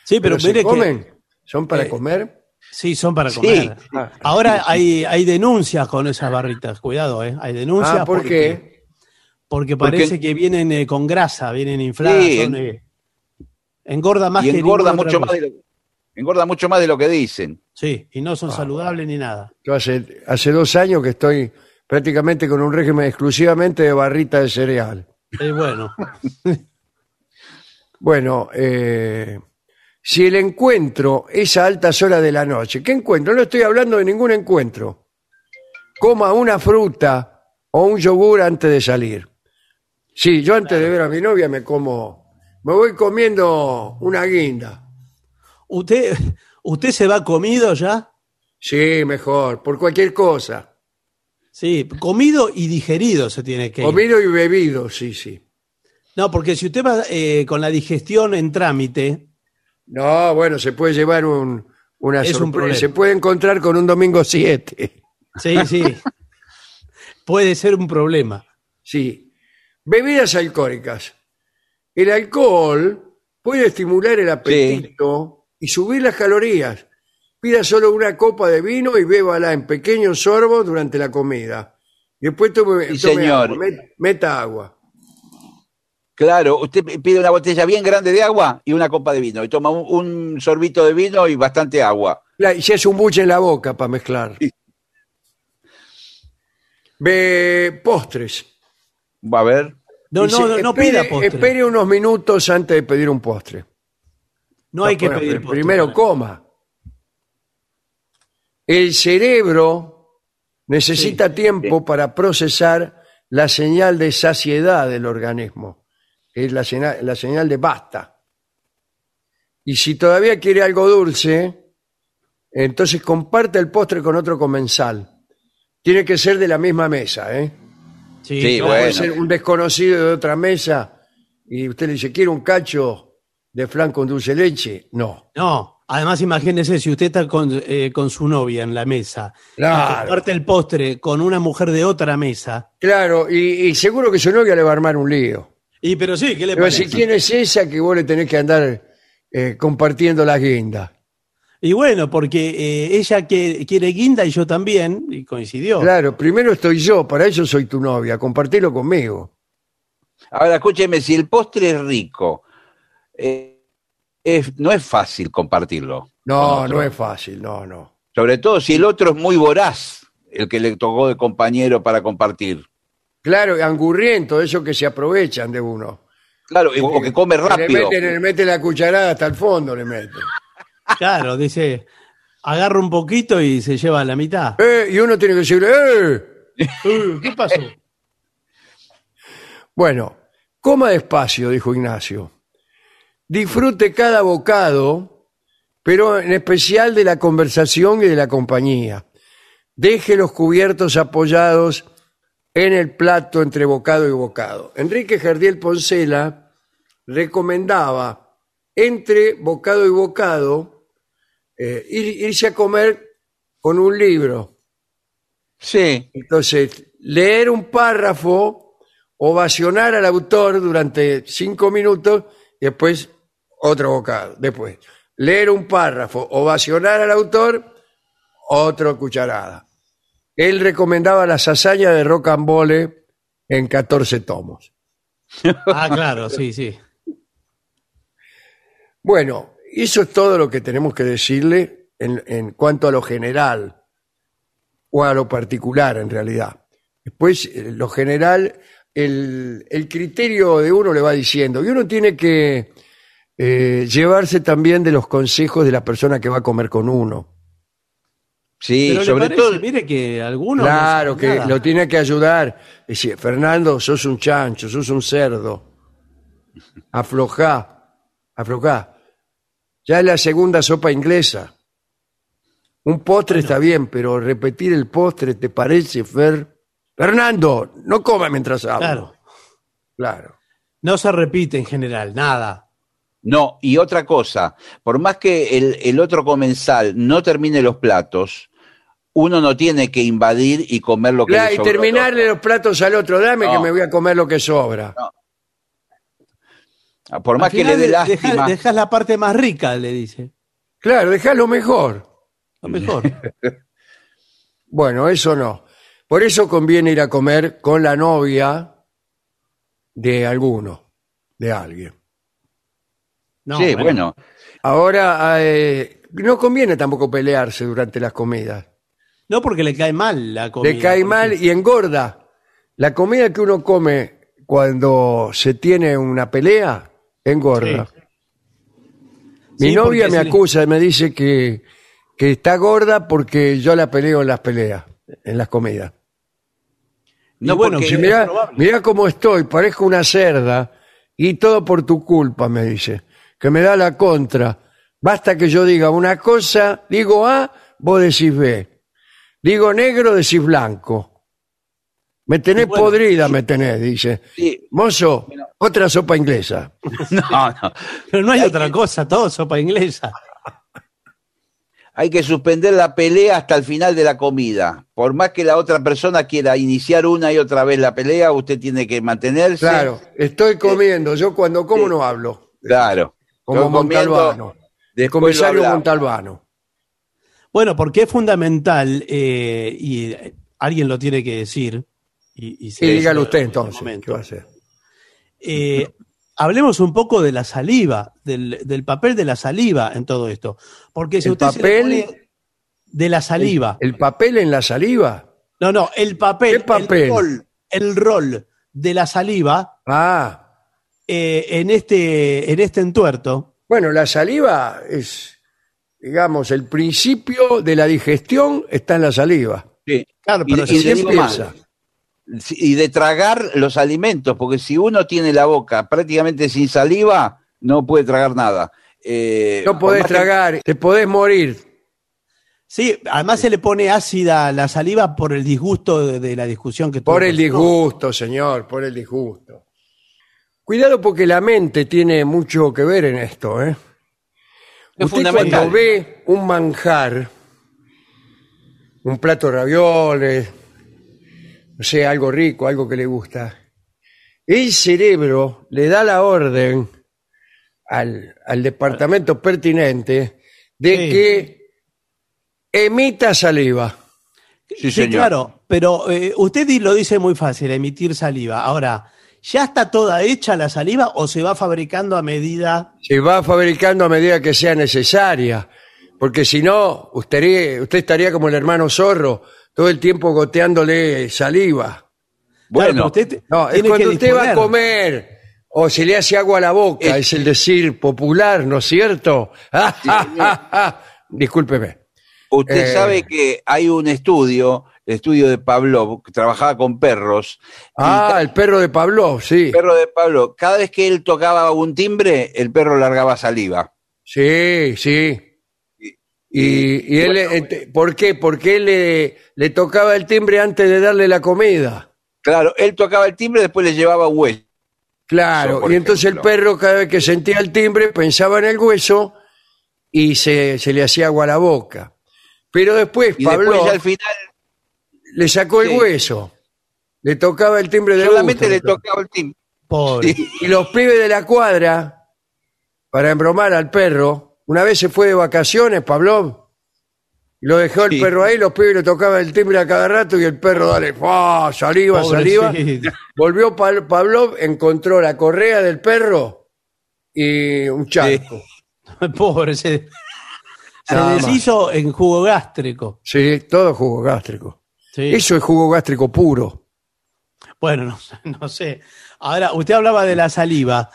Sí, pero, Pero, se mire que comen. ¿Son para Eh, comer? Sí, son para Sí. comer. Ah. Ahora hay, hay denuncias con esas barritas, cuidado, ¿eh? Hay denuncias Ah, ¿por porque, qué? porque Porque- parece que vienen eh, con grasa, vienen infladas. Sí, son, eh, engorda más y que engorda mucho más, de cosa. lo, engorda mucho más de lo que dicen. Sí, y no son Ah, saludables ni nada. Yo hace, hace dos años que estoy prácticamente con un régimen exclusivamente de barrita de cereal. Eh, bueno, [laughs] Bueno, eh, si el encuentro es a altas horas de la noche, ¿qué encuentro? No estoy hablando de ningún encuentro. Coma una fruta o un yogur antes de salir. Sí, yo antes de ver a mi novia me como, me voy comiendo una guinda. ¿usted, ¿usted se va comido ya? Sí, mejor, por cualquier cosa. Sí, comido y digerido se tiene que ir. Comido y bebido, sí, sí. No, porque si usted va eh, con la digestión en trámite, No, bueno, se puede llevar un, una Es un sorpresa. problema. Se puede encontrar con un domingo 7. sí, sí. puede ser un problema. Sí. Bebidas alcohólicas. El alcohol puede estimular el apetito y subir las calorías. Pida solo una copa de vino y bébala en pequeños sorbos durante la comida. Después tome, Sí, tome señor. agua, met- meta agua. Claro, usted pide una botella bien grande de agua y una copa de vino. Y toma un, un sorbito de vino y bastante agua. La- y se hace un buche en la boca para mezclar. Ve postres. Va a ver. No, Dice, no, no, no espere- pida postre. Espere unos minutos antes de pedir un postre. no hay que Bueno, pedir pero postre. Primero coma. El cerebro necesita tiempo para procesar la señal de saciedad del organismo, es la señal, la señal de basta. Y si todavía quiere algo dulce, entonces comparte el postre con otro comensal. Tiene que ser de la misma mesa, ¿eh? Sí, Sí, No puede ser un desconocido de otra mesa y usted le dice, ¿quiere un cacho de flan con dulce leche? No. No, además imagínese si usted está con, eh, con su novia en la mesa, y Claro. comparte el postre con una mujer de otra mesa. Claro, y, y seguro que su novia le va a armar un lío. Y pero sí, ¿qué le parece? decir, ¿quién es esa que vos le tenés que andar eh, compartiendo las guindas? Y bueno, porque eh, ella que, quiere guinda y yo también, y coincidió. Claro, primero estoy yo, para eso soy tu novia, compartilo conmigo. Ahora, escúcheme, si el postre es rico, eh, es- no es fácil compartirlo. No, no es fácil, no, no. Sobre todo si el otro es muy voraz, el que le tocó de compañero para compartir. Claro, angurriento, eso que se aprovechan de uno. Claro, o que come Le rápido. mete, le mete la cucharada hasta el fondo, le mete. Claro, dice, agarra un poquito y se lleva la mitad. Eh, y uno tiene que decirle, ¡eh! Uh, [laughs] ¿Qué pasó? Bueno, coma despacio, dijo Ignacio. Disfrute cada bocado, pero en especial de la conversación y de la compañía. Deje los cubiertos apoyados en el plato entre bocado y bocado. Enrique Jardiel Poncela recomendaba entre bocado y bocado eh, ir- irse a comer con un libro. Sí, Entonces, leer un párrafo, ovacionar al autor durante cinco minutos y después otro bocado. Después, leer un párrafo, ovacionar al autor, otro cucharada. Él recomendaba las hazañas de Rocambole en 14 tomos. [laughs] Ah, claro, sí, sí. Bueno, eso es todo lo que tenemos que decirle en, en cuanto a lo general o a lo particular en realidad. Después, eh, lo general, el, el criterio de uno le va diciendo y uno tiene que eh, llevarse también de los consejos de la persona que va a comer con uno. Sí, Pero le sobre parece, todo. mire que algunos. no claro, que nada. lo tiene que ayudar. Decir, Fernando, sos un chancho, sos un cerdo. Aflojá, aflojá. Ya es la segunda sopa inglesa. Un postre está bien, pero repetir el postre, ¿te parece, Fer? Fernando, no coma mientras hablo. Claro. Claro. No se repite en general, nada. No, y otra cosa, por más que el, el otro comensal no termine los platos, uno no tiene que invadir y comer lo que Claro, le y terminarle los platos al otro. Dame que No. me voy a comer lo que sobra. Por más Al que le final dé de- lástima. deja- Dejas la parte más rica, le dice. Claro, déjalo mejor. Lo mejor. [laughs] Bueno, eso no. Por eso conviene ir a comer con la novia de alguno, de alguien. No, sí, bueno. Ahora, eh, no conviene tampoco pelearse durante las comidas. No porque le cae mal la comida. Le cae mal y engorda. La comida que uno come cuando se tiene una pelea, engorda. Mi Sí, novia me acusa, me dice que, que está gorda porque yo la peleo en las peleas, en las comidas. No, Y bueno, Dice, mirá, mirá cómo estoy, parezco una cerda y todo por tu culpa, me dice, que me da la contra. Basta que yo diga una cosa, digo A, vos decís B. Digo negro, decís blanco. Me tenés Bueno, podrida, me tenés, dice. Sí. Mozo, otra sopa inglesa. [laughs] No, no. Pero no hay otra cosa, todo sopa inglesa. hay que suspender la pelea hasta el final de la comida. Por más que la otra persona quiera iniciar una y otra vez la pelea, usted tiene que mantenerse. Claro, estoy comiendo. Yo cuando como no hablo. Claro. Como comiendo, Montalbano. El lo comisario. Montalbano. Bueno, porque es fundamental eh, y alguien lo tiene que decir. Y, y se Sí, dígalo usted este entonces. momento. ¿Qué va a hacer? Eh, hablemos un poco de la saliva, del, del papel de la saliva en todo esto. Porque si ¿El usted se papel? pone de la saliva. ¿El papel en la saliva? no, no, el papel. ¿Qué papel? El rol, el rol de la saliva Ah, eh, en, este, en este entuerto. bueno, la saliva es, digamos, el principio de la digestión está en la saliva. Sí. Claro, Y- pero y si se empieza. más, y de tragar los alimentos, porque si uno tiene la boca prácticamente sin saliva, no puede tragar nada. Eh, No podés que- tragar, te podés morir. Sí, además se le pone ácida la saliva por el disgusto de, de la discusión que tuvo Por el disgusto, señor, por el disgusto. Cuidado porque la mente tiene mucho que ver en esto, ¿eh? Es Usted fundamental. cuando ve un manjar, un plato de ravioles, no sé, algo rico, algo que le gusta, el cerebro le da la orden al, al departamento pertinente de Sí. que emita saliva. Sí, Sí, señor. claro, pero eh, usted di- lo dice muy fácil, emitir saliva. Ahora, ¿ya está toda hecha la saliva o se va fabricando a medida? se va fabricando a medida que sea necesaria, porque si no, usted, usted estaría como el hermano zorro, todo el tiempo goteándole saliva. Bueno, Claro, usted No, es cuando usted va a comer o se le hace agua a la boca, Es- es el decir popular, ¿no es cierto? [laughs] Discúlpeme. usted eh, sabe que hay un estudio, el estudio de Pavlov, que trabajaba con perros. y Ah, el perro de Pablo, sí. el perro de Pablo, cada vez que él tocaba un timbre, el perro largaba saliva. Sí, sí. Y, y él, ¿por qué? Porque él le, le tocaba el timbre antes de darle la comida. Claro, él tocaba el timbre, después le llevaba hueso. Claro, y entonces ejemplo. el perro cada vez que sentía el timbre pensaba en el hueso y se, se le hacía agua a la boca. Pero después Y Pablo después al final le sacó el Sí. hueso, le tocaba el timbre de solamente gusto, le tocaba el timbre. Pobre. Sí. Y los pibes de la cuadra, para embromar al perro, una vez se fue de vacaciones, Pablo, y lo dejó el Sí. perro ahí, los pibes le tocaban el timbre a cada rato y el perro, dale, saliva, saliva. Pobrecito. [laughs] Volvió Pa- Pavlov, encontró la correa del perro y un charco. [laughs] Pobre, se, se deshizo en jugo gástrico. Sí, todo jugo gástrico. Sí. Eso es jugo gástrico puro. Bueno, no, sé- [laughs] no sé. Ahora, usted hablaba de la saliva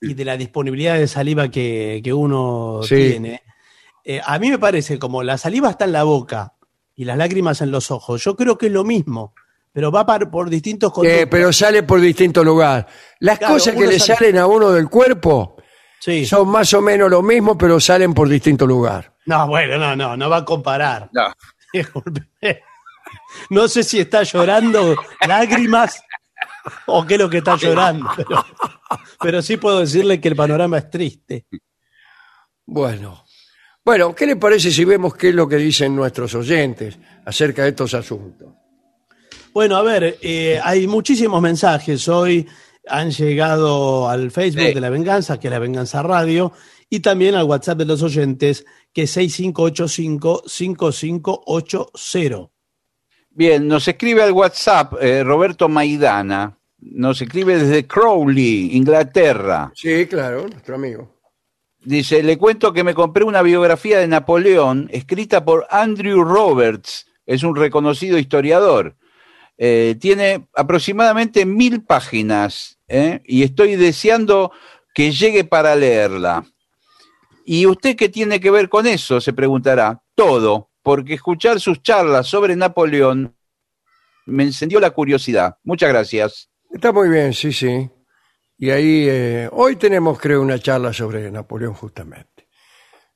y de la disponibilidad de saliva que, que uno Sí. tiene. Eh, a mí me parece como la saliva está en la boca y las lágrimas en los ojos. Yo creo que es lo mismo, pero va par- por distintos Eh, pero sale por distinto lugar. Las Claro, cosas que le sale- salen a uno del cuerpo Sí. son más o menos lo mismo, pero salen por distinto lugar. No, bueno, no, no, no va a comparar. No. [laughs] No sé si está llorando lágrimas o qué es lo que está llorando, pero, pero sí puedo decirle que el panorama es triste. Bueno. Bueno, ¿qué le parece si vemos qué es lo que dicen nuestros oyentes acerca de estos asuntos? Bueno, a ver, eh, hay muchísimos mensajes hoy. Han llegado al Facebook Sí. de La Venganza, que es La Venganza Radio, y también al WhatsApp de los oyentes, que es 6585-5580. Bien, nos escribe al WhatsApp eh, Roberto Maidana. Nos escribe desde Crowley, Inglaterra. Sí, claro, nuestro amigo. Dice, le cuento que me compré una biografía de Napoleón escrita por Andrew Roberts, es un reconocido historiador. Eh, tiene aproximadamente mil páginas ¿eh? y estoy deseando que llegue para leerla. ¿Y usted qué tiene que ver con eso? Se preguntará. Todo, porque escuchar sus charlas sobre Napoleón me encendió la curiosidad. Muchas gracias. Está muy bien, sí, sí. Y ahí, eh, hoy tenemos, creo, una charla sobre Napoleón justamente.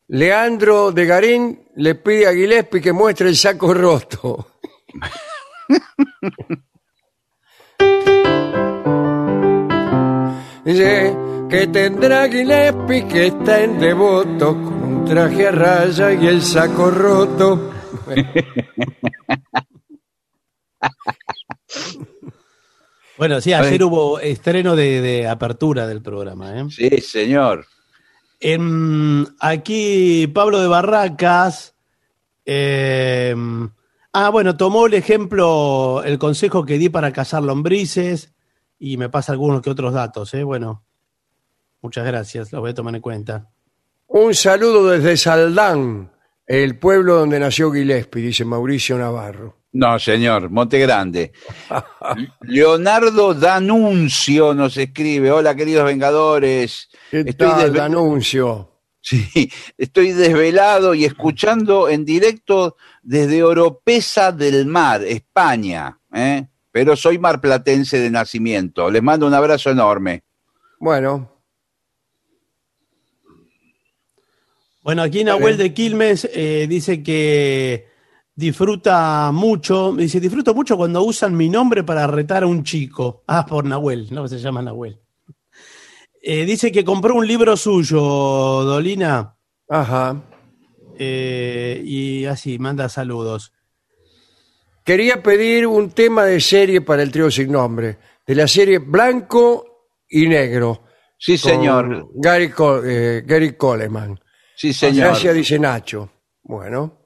Leandro de Garín le pide a Gillespie que muestre el saco roto. [laughs] Dice que tendrá Gillespie que está en devoto un traje a raya y el saco roto. [laughs] Bueno, sí, ayer hubo estreno de, de apertura del programa. ¿eh? Sí, señor. En- aquí Pablo de Barracas. eh, ah, bueno, tomó el ejemplo, el consejo que di para cazar lombrices y me pasa algunos que otros datos. ¿eh? Bueno, muchas gracias, los voy a tomar en cuenta. Un saludo desde Saldán, el pueblo donde nació Gillespie, dice Mauricio Navarro. No, señor, Monte Grande. Leonardo Danuncio nos escribe. Hola, queridos Vengadores. ¿Qué Estoy tal, desve- anuncio? Sí, estoy desvelado y escuchando en directo desde Oropesa del Mar, España. ¿eh? Pero soy marplatense de nacimiento. Les mando un abrazo enorme. Bueno, Bueno, aquí Nahuel de Quilmes eh, dice que disfruta mucho, dice, disfruto mucho cuando usan mi nombre para retar a un chico. Ah, por Nahuel, no se llama Nahuel. Eh, dice que compró un libro suyo, Dolina, ajá. eh, y así, manda saludos. Quería pedir un tema de serie para el trío sin nombre, de la serie Blanco y Negro. Sí, señor. Gary, Co- eh, Gary Coleman. Sí, señor. Gracias, dice Nacho. Bueno,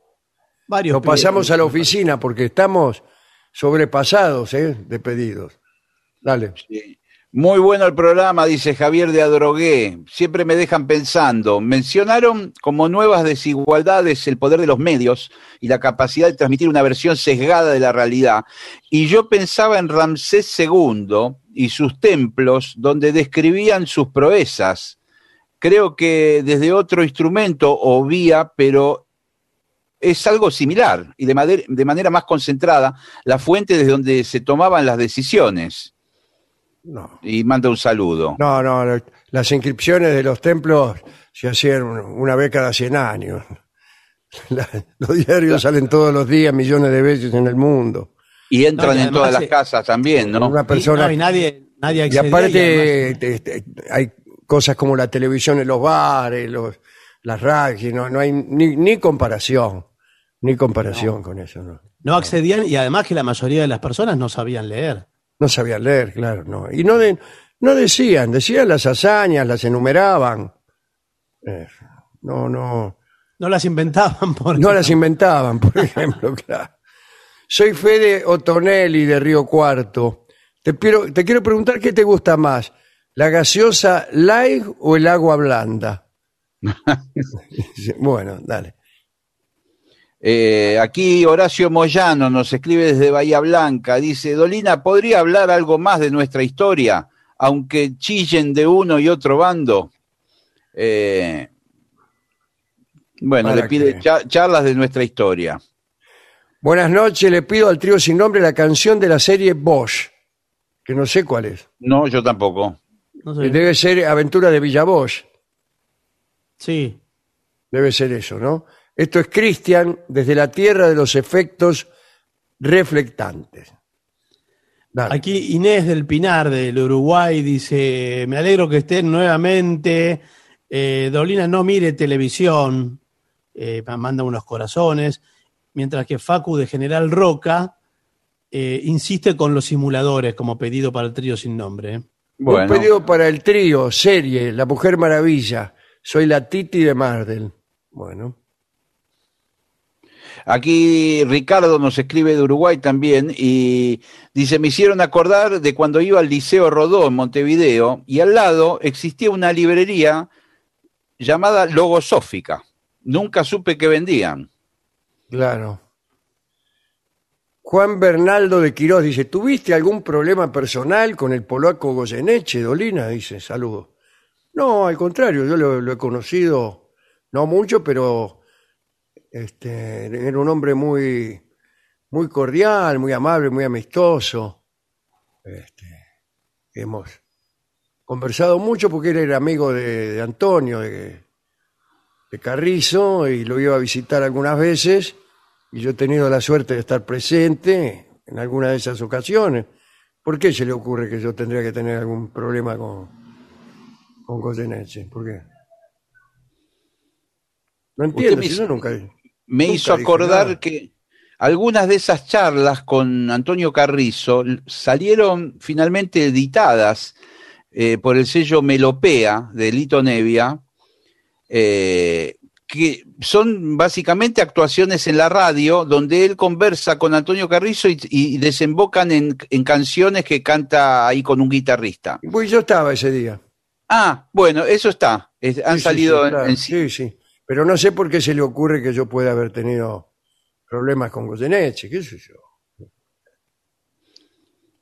Varios lo pasamos a la oficina porque estamos sobrepasados ¿eh? de pedidos. Dale. Sí. Muy bueno el programa, dice Javier de Adrogué. Siempre me dejan pensando. Mencionaron como nuevas desigualdades el poder de los medios y la capacidad de transmitir una versión sesgada de la realidad. Y yo pensaba en Ramsés II y sus templos donde describían sus proezas. Creo que desde otro instrumento o vía, pero es algo similar y de, manera más concentrada, la fuente desde donde se tomaban las decisiones No. y manda un saludo. No, no, las inscripciones de los templos se hacían una vez cada 100 años. [laughs] La- los diarios salen todos los días, millones de veces en el mundo. Y entran No, y en todas las casas también, ¿no? Una Y, persona no, y nadie, nadie Y accedía, y aparte además- te- te- te- hay cosas como la televisión en los bares, los, las radios, no, no hay ni, ni comparación, ni comparación con eso. No. no accedían y además que la mayoría de las personas no sabían leer. no sabían leer, claro, no. Y no, de- no decían, decían las hazañas, las enumeraban. Eh, no, no, No las inventaban porque no las inventaban, por [laughs] ejemplo, claro. Soy Fede Otonelli de Río Cuarto. Te, quiero- te quiero preguntar qué te gusta más, la gaseosa light o el agua blanda. [laughs] bueno, dale. Eh, aquí Horacio Moyano nos escribe desde Bahía Blanca. Dice, Dolina, ¿podría hablar algo más de nuestra historia? Aunque chillen de uno y otro bando. Eh, bueno, ¿Para le pide qué? charlas de nuestra historia. Buenas noches, le pido al trío sin nombre la canción de la serie Bosch, que no sé cuál es. No, yo tampoco. No sé. Debe ser Aventura de Villa Bosch, Sí. debe ser eso, ¿no? Esto es Cristian desde la tierra de los efectos reflectantes. Dale. Aquí Inés del Pinar del Uruguay dice, me alegro que estén nuevamente. Eh, Dolina no mire televisión, eh, manda unos corazones, mientras que Facu de General Roca eh, insiste con los simuladores como pedido para el trío sin nombre. Bueno, Un pedido para el trío, serie, La Mujer Maravilla. Soy la Titi de Mardel. Bueno, Aquí Ricardo nos escribe de Uruguay también y dice, me hicieron acordar de cuando iba al Liceo Rodó en Montevideo y al lado existía una librería llamada Logosófica. Nunca supe qué vendían. claro. Juan Bernaldo de Quirós dice, ¿tuviste algún problema personal con el polaco Goyeneche, Dolina? Dice, saludos. No, al contrario, yo lo, he conocido, no mucho, pero este, era un hombre muy, muy cordial, muy amable, muy amistoso. Este, hemos conversado mucho porque él era amigo de, de Antonio, de, de Carrizo, y lo iba a visitar algunas veces, y yo he tenido la suerte de estar presente en alguna de esas ocasiones. ¿Por qué se le ocurre que yo tendría que tener algún problema con, con Goyeneche? ¿Por qué? No entiendo, me si yo nunca... Me Nunca hizo acordar que algunas de esas charlas con Antonio Carrizo salieron finalmente editadas eh, por el sello Melopea de Lito Nevia, eh, que son básicamente actuaciones en la radio donde él conversa con Antonio Carrizo y, y desembocan en, en canciones que canta ahí con un guitarrista. Pues yo estaba ese día. Ah, bueno, eso está. Es- han Sí, sí, salido sí, en- claro. en, sí, sí. Pero no sé por qué se le ocurre que yo pueda haber tenido problemas con Goyeneche, qué sé yo.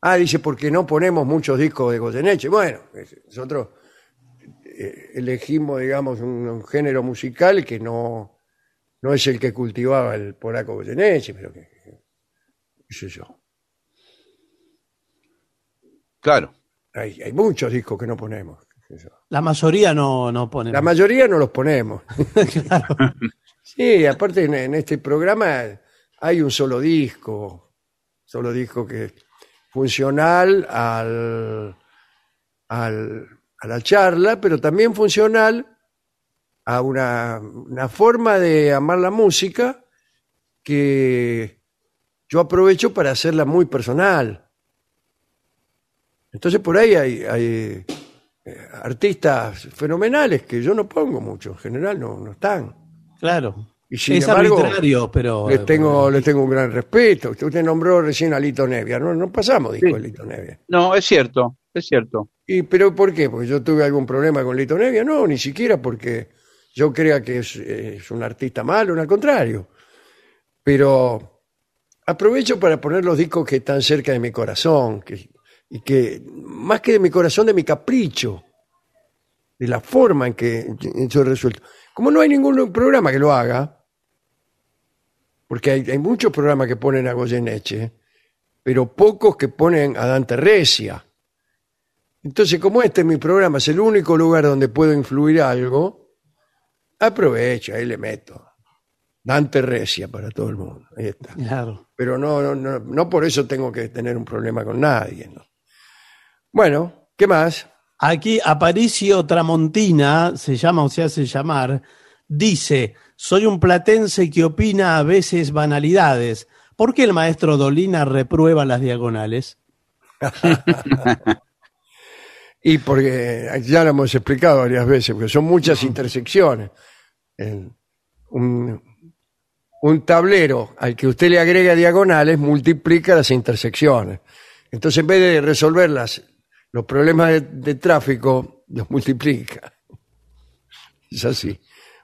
Ah, dice, porque no ponemos muchos discos de Goyeneche. Bueno, nosotros elegimos, digamos, un, un género musical que no, no es el que cultivaba el polaco Goyeneche, pero que, que- qué sé yo. Claro. Hay, hay muchos discos que no ponemos. qué sé yo. La mayoría no, no pone. La mayoría no los ponemos. [laughs] [laughs] Sí, aparte en, en este programa hay un solo disco, solo disco que es funcional al, al- a la charla, pero también funcional a una, una forma de amar la música que yo aprovecho para hacerla muy personal. Entonces por ahí hay, hay, eh, artistas fenomenales que yo no pongo mucho, en general no, no están. Claro. Y sin es embargo, arbitrario, pero. Les tengo, les tengo un gran respeto. Usted, nombró recién a Lito Nevia, no, no pasamos disco Sí. de Lito Nevia. No, es cierto, es cierto. ¿Y pero por qué? ¿Porque yo tuve algún problema con Lito Nevia? No, ni siquiera porque yo crea que es, un artista malo, no, al contrario. Pero aprovecho para poner los discos que están cerca de mi corazón, que, y que más que de mi corazón, de mi capricho, de la forma en que yo resuelto. Como no hay ningún programa que lo haga, porque hay, hay muchos programas que ponen a Goyeneche, pero pocos que ponen a Dante Recia. Entonces, como este es mi programa, es el único lugar donde puedo influir algo, aprovecho, ahí le meto. Dante Recia para todo el mundo. Ahí está. Claro. Pero no, no, no, no por eso tengo que tener un problema con nadie. ¿no? Bueno, ¿qué más? Aquí Aparicio Tramontina, se llama o se hace llamar, dice, soy un platense que opina a veces banalidades. ¿Por qué el maestro Dolina reprueba las diagonales? [laughs] Y porque ya lo hemos explicado varias veces, porque son muchas intersecciones. El- un, un tablero al que usted le agrega diagonales multiplica las intersecciones. Entonces, en vez de resolver las, los problemas de, de tráfico, los multiplica. [laughs] Es así.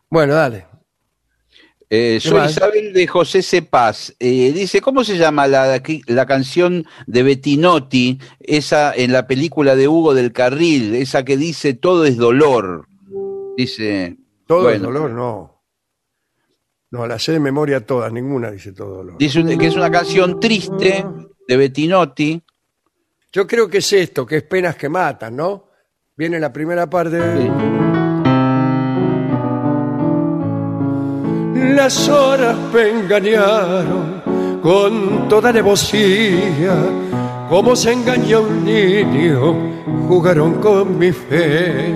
Bueno, dale. Eh, ¿Qué soy más? Isabel de José Cepaz. Eh, dice, ¿cómo se llama la, la canción de Bettinotti, esa en la película de Hugo del Carril, esa que dice todo es dolor? Dice, Todo Bueno. dolor, no. No, la sé de memoria todas, ninguna dice todo dolor. dice un- que es una canción triste de Bettinotti. Yo creo que es esto, que es penas que matan, ¿no? Viene la primera parte. Las horas me engañaron con toda alevosía, como se engaña un niño, jugaron con mi fe,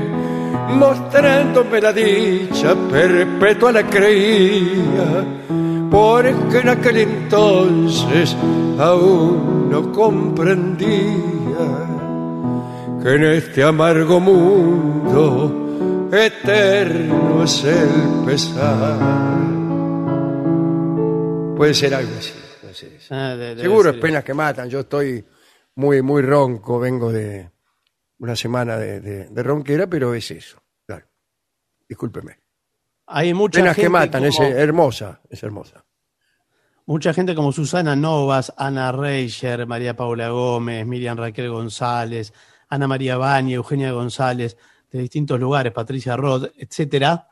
mostrándome la dicha perpetua la creía, porque en aquel entonces aún no comprendía que en este amargo mundo eterno es el pesar. Puede ser algo así. puede ser eso. Ah, de- debe Seguro es penas que matan. Yo estoy muy, muy ronco, vengo de una semana de, de- de ronquera, pero es eso. Claro. Discúlpeme. Hay mucha Penas que matan, es hermosa, es hermosa. Mucha gente como Susana Novas, Ana Reicher, María Paula Gómez, Miriam Raquel González, Ana María Baña, Eugenia González, de distintos lugares, Patricia Rod, etcétera,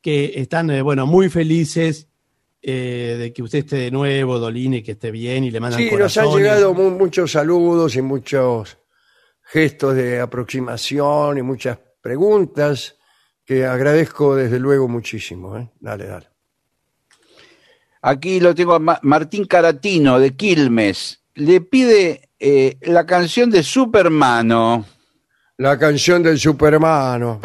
que están, eh, bueno, muy felices eh, de que usted esté de nuevo, Dolini, que esté bien y le mandan Sí, nos han llegado mu- muchos saludos y muchos gestos de aproximación y muchas preguntas que agradezco desde luego muchísimo. ¿eh? Dale, dale. Aquí lo tengo a Ma- Martín Caratino de Quilmes. Le pide eh, la canción de Supermano. La canción del supermano.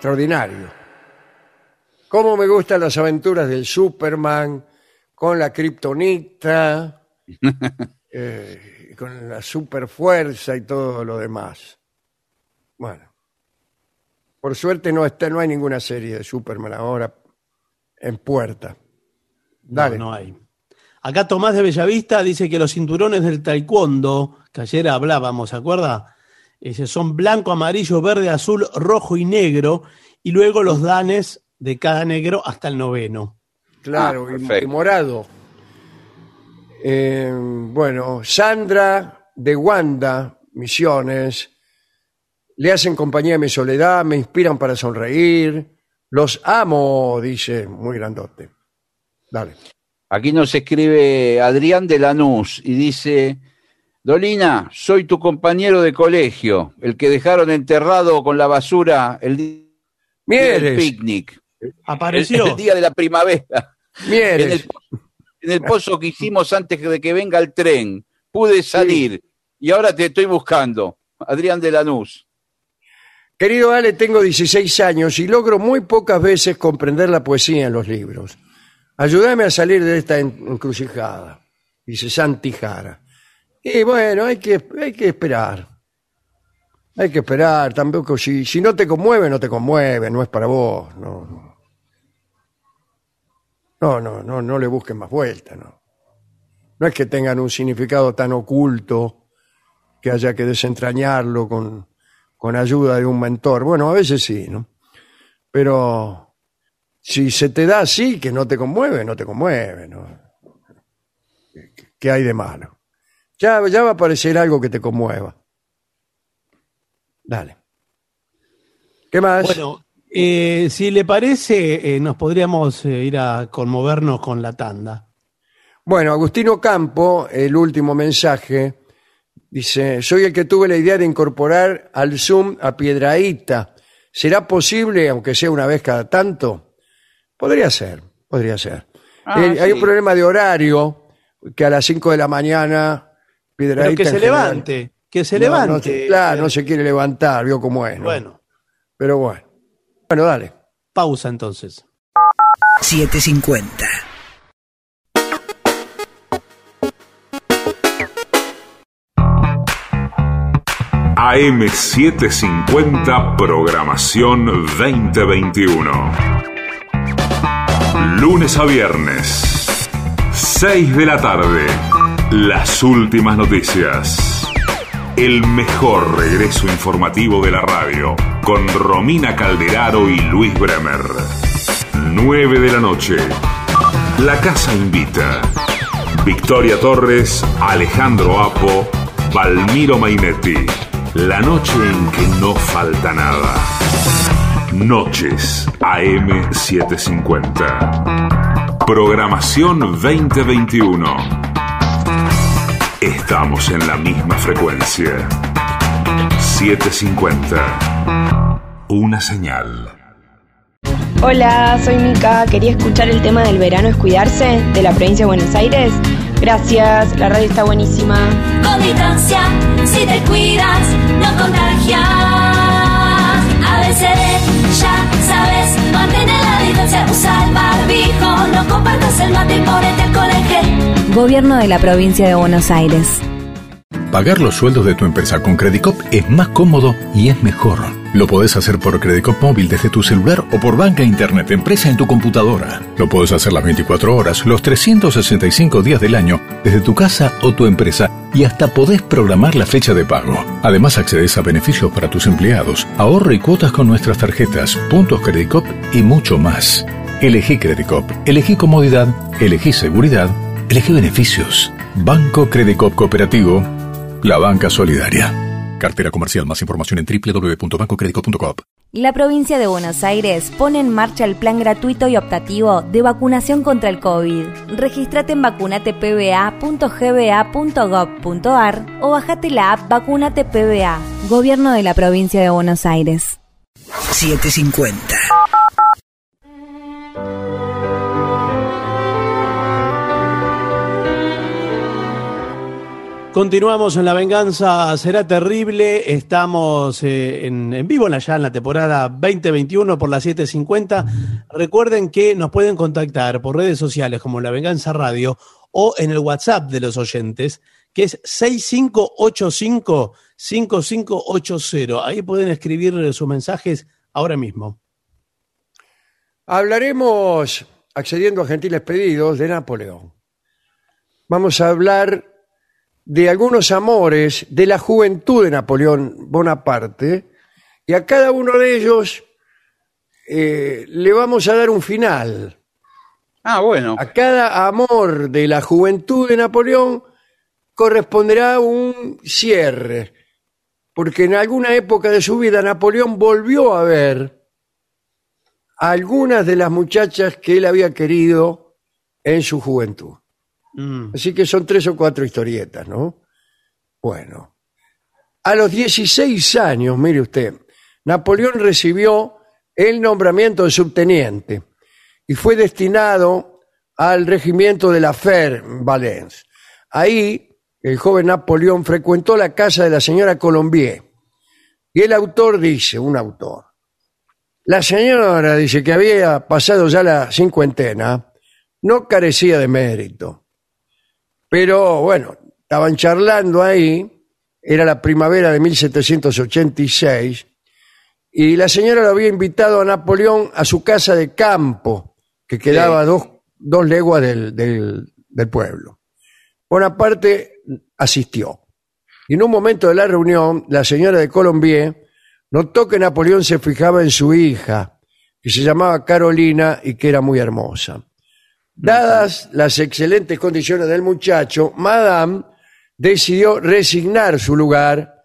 Extraordinario. ¿Cómo me gustan las aventuras del Superman con la kriptonita, [laughs] eh, con la superfuerza y todo lo demás? Bueno, por suerte no, está, no hay ninguna serie de Superman ahora en puerta. Dale. No, no hay. Acá Tomás de Bellavista dice que los cinturones del taekwondo, que ayer hablábamos, ¿se acuerda? Son blanco, amarillo, verde, azul, rojo y negro, y luego los danes de cada negro hasta el noveno. Claro, Ah, y- morado. Eh, bueno, Sandra de Wanda, Misiones, le hacen compañía a mi soledad, me inspiran para sonreír, los amo, dice muy grandote. Dale. Aquí nos escribe Adrián de Lanús y dice, Dolina, soy tu compañero de colegio, el que dejaron enterrado con la basura el día del picnic, Apareció. el, el día de la primavera, en Mieres. el, en el pozo que hicimos antes de que venga el tren. Pude salir y ahora te estoy buscando. Adrián de Lanús. Querido Ale, tengo 16 años y logro muy pocas veces comprender la poesía en los libros. Ayúdame a salir de esta en- encrucijada, dice Santi Jara. Y bueno, hay que, hay que esperar. Hay que esperar, tampoco si, si no te conmueve, no te conmueve, no es para vos. No, no. No, no, no, le busquen más vuelta, no. No es que tengan un significado tan oculto que haya que desentrañarlo con, con ayuda de un mentor. Bueno, a veces sí, ¿no? Pero si se te da así, que no te conmueve, no te conmueve, ¿no? ¿Qué- ¿Qué hay de malo? Ya, ya va a aparecer algo que te conmueva. Dale. ¿Qué más? Bueno, eh, si le parece, eh, nos podríamos eh, ir a conmovernos con la tanda. Bueno, Agustino Campo, el último mensaje, dice, soy el que tuve la idea de incorporar al Zoom a Piedraíta. ¿Será posible, aunque sea una vez cada tanto? Podría ser, podría ser. Ah, Eh, Hay un problema de horario, que a las 5 de la mañana Pero que se general- levante, que se No, no levante. se- claro, no se quiere levantar, vio cómo es. ¿no? Bueno, Pero bueno. Bueno, dale. pausa entonces. 750. AM750 Programación 2021. Lunes a viernes, 6 de la tarde. Las últimas noticias. El mejor regreso informativo de la radio con Romina Calderaro y Luis Bremer. 9 de la noche. La casa invita. Victoria Torres, Alejandro Apo, Valmiro Mainetti. La noche en que no falta nada. Noches AM750. Programación 2021. Estamos en la misma frecuencia. 750. Una señal. Hola, soy Mica. Quería escuchar el tema del verano es cuidarse de la provincia de Buenos Aires. Gracias, la radio está buenísima. Con distancia, si te cuidas, no contagias. ABCD, ya sabes, mantén la distancia, usa el barbijo, no el mate y ponete alcohol en gel. Gobierno de la provincia de Buenos Aires. Pagar los sueldos de tu empresa con Credicop es más cómodo y es mejor. Lo podés hacer por Credicop móvil desde tu celular o por banca internet empresa en tu computadora. Lo podés hacer las 24 horas, los 365 días del año, desde tu casa o tu empresa y hasta podés programar la fecha de pago. Además accedes a beneficios para tus empleados, ahorro y cuotas con nuestras tarjetas, puntos Credicop y mucho más. Elegí Credicop, elegí comodidad, elegí seguridad, elegí beneficios. Banco Credicop Cooperativo, la banca solidaria. Cartera comercial. Más información en www.bancocredico.com. La provincia de Buenos Aires pone en marcha el plan gratuito y optativo de vacunación contra el COVID. Regístrate en vacunatepba.gba.gov.ar o bajate la app Vacunate PBA. Gobierno de la provincia de Buenos Aires. 750. Continuamos en La Venganza Será Terrible. Estamos eh, en, en vivo ya en la temporada 2021 por las 7.50. Recuerden que nos pueden contactar por redes sociales como La Venganza Radio o en el WhatsApp de los oyentes, que es 6585-5580. Ahí pueden escribir sus mensajes ahora mismo. Hablaremos, accediendo a gentiles pedidos, de Napoleón. Vamos a hablar de algunos amores de la juventud de Napoleón Bonaparte y a cada uno de ellos eh, le vamos a dar un final. Ah, bueno. A cada amor de la juventud de Napoleón corresponderá un cierre, porque en alguna época de su vida Napoleón volvió a ver a algunas de las muchachas que él había querido en su juventud. Mm. Así que son tres o cuatro historietas, ¿no? Bueno. A los 16 años, mire usted, Napoleón recibió el nombramiento de subteniente y fue destinado al regimiento de la Fer Valence. Ahí, el joven Napoleón frecuentó la casa de la señora Colombier. Y el autor dice, un autor, la señora dice que había pasado ya la cincuentena, no carecía de mérito. Pero bueno, estaban charlando ahí, era la primavera de 1786, y la señora lo había invitado a Napoleón a su casa de campo, que quedaba a dos, dos leguas del, del- del pueblo. Bonaparte asistió. Y en un momento de la reunión, la señora de Colombier notó que Napoleón se fijaba en su hija, que se llamaba Carolina y que era muy hermosa. Dadas las excelentes condiciones del muchacho, Madame decidió resignar su lugar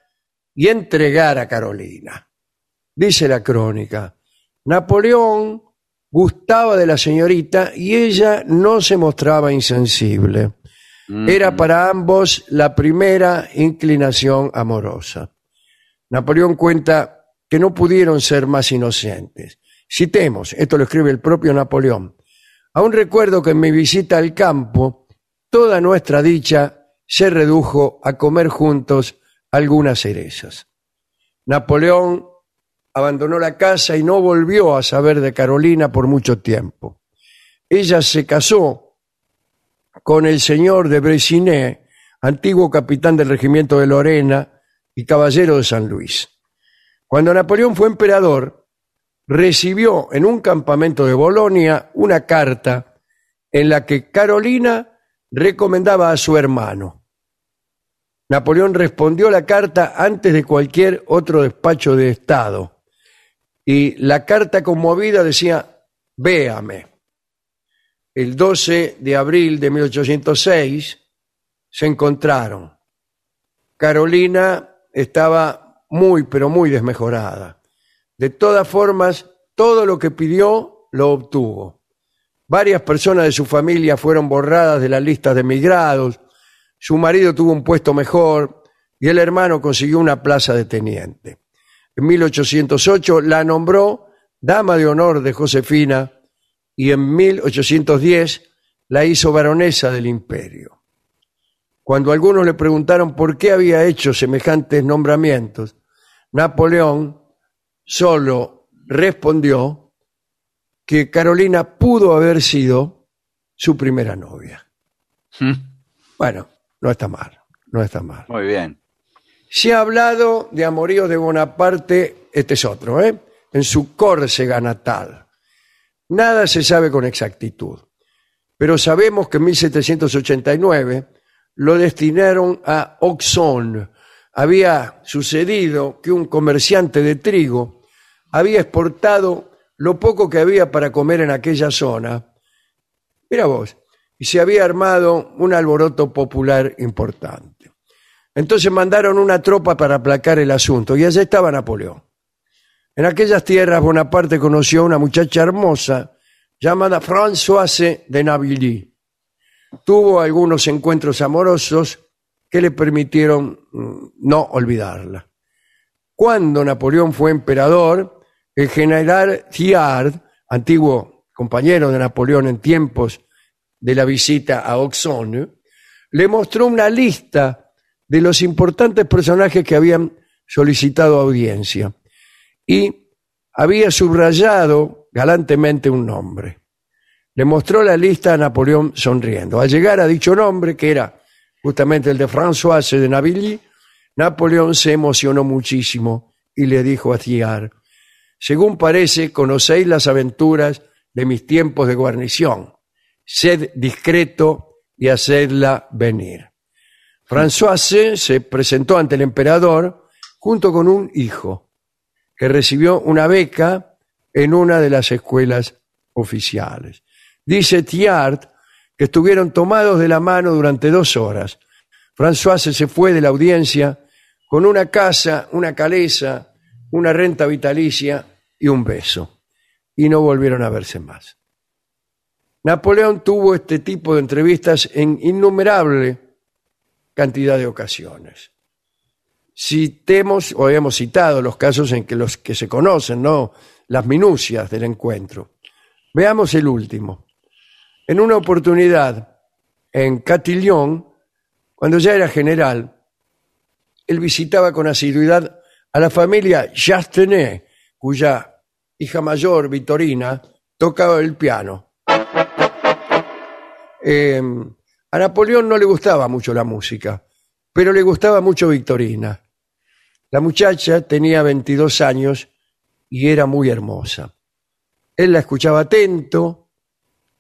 y entregar a Carolina. Dice la crónica, Napoleón gustaba de la señorita y ella no se mostraba insensible. Era para ambos la primera inclinación amorosa. Napoleón cuenta que no pudieron ser más inocentes. Citemos, esto lo escribe el propio Napoleón. Aún recuerdo que en mi visita al campo, toda nuestra dicha se redujo a comer juntos algunas cerezas. Napoleón abandonó la casa y no volvió a saber de Carolina por mucho tiempo. Ella se casó con el señor de Bresiné, antiguo capitán del regimiento de Lorena y caballero de San Luis. Cuando Napoleón fue emperador, recibió en un campamento de Bolonia una carta en la que Carolina recomendaba a su hermano. Napoleón respondió la carta antes de cualquier otro despacho de Estado y la carta conmovida decía, véame. El 12 de abril de 1806 se encontraron. Carolina estaba muy, pero muy desmejorada. De todas formas, todo lo que pidió lo obtuvo. Varias personas de su familia fueron borradas de las listas de emigrados, su marido tuvo un puesto mejor y el hermano consiguió una plaza de teniente. En 1808 la nombró dama de honor de Josefina y en 1810 la hizo baronesa del imperio. Cuando algunos le preguntaron por qué había hecho semejantes nombramientos, Napoleón solo respondió que Carolina pudo haber sido su primera novia. Bueno, no está mal, no está mal. Muy bien. Se ha hablado de amoríos de Bonaparte, este es otro, ¿eh? en su Córcega natal. Nada se sabe con exactitud, pero sabemos que en 1789 lo destinaron a Auxonne. Había sucedido que un comerciante de trigo había exportado lo poco que había para comer en aquella zona. Mira vos, y se había armado un alboroto popular importante. Entonces mandaron una tropa para aplacar el asunto y allá estaba Napoleón. En aquellas tierras Bonaparte conoció a una muchacha hermosa llamada Françoise de Navilly. Tuvo algunos encuentros amorosos que le permitieron mm, no olvidarla. Cuando Napoleón fue emperador, el general Thiard, antiguo compañero de Napoleón en tiempos de la visita a Auxonne, le mostró una lista de los importantes personajes que habían solicitado audiencia y había subrayado galantemente un nombre. Le mostró la lista a Napoleón sonriendo. Al llegar a dicho nombre, que era justamente el de François de Navilly, Napoleón se emocionó muchísimo y le dijo a Thiard, según parece, conocéis las aventuras de mis tiempos de guarnición. Sed discreto y hacedla venir. François se presentó ante el emperador junto con un hijo, que recibió una beca en una de las escuelas oficiales. Dice Thiard que estuvieron tomados de la mano durante dos horas. François se fue de la audiencia con una casa, una caleza, una renta vitalicia y un beso. Y no volvieron a verse más. Napoleón tuvo este tipo de entrevistas en innumerable cantidad de ocasiones. Citemos, o habíamos citado los casos en que los que se conocen, ¿no? Las minucias del encuentro. Veamos el último. En una oportunidad, en Catillon, cuando ya era general, él visitaba con asiduidad a la familia Chastenet, cuya hija mayor, Vitorina, tocaba el piano. Eh, a Napoleón no le gustaba mucho la música, pero le gustaba mucho Victorina. La muchacha tenía 22 años y era muy hermosa. Él la escuchaba atento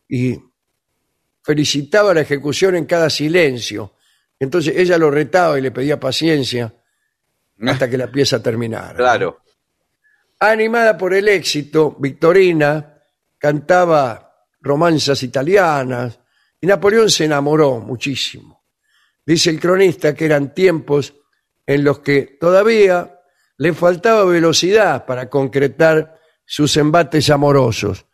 y felicitaba la ejecución en cada silencio. Entonces ella lo retaba y le pedía paciencia [laughs] hasta que la pieza terminara. Claro. Animada por el éxito, Victorina cantaba romanzas italianas y Napoleón se enamoró muchísimo. Dice el cronista que eran tiempos en los que todavía le faltaba velocidad para concretar sus embates amorosos.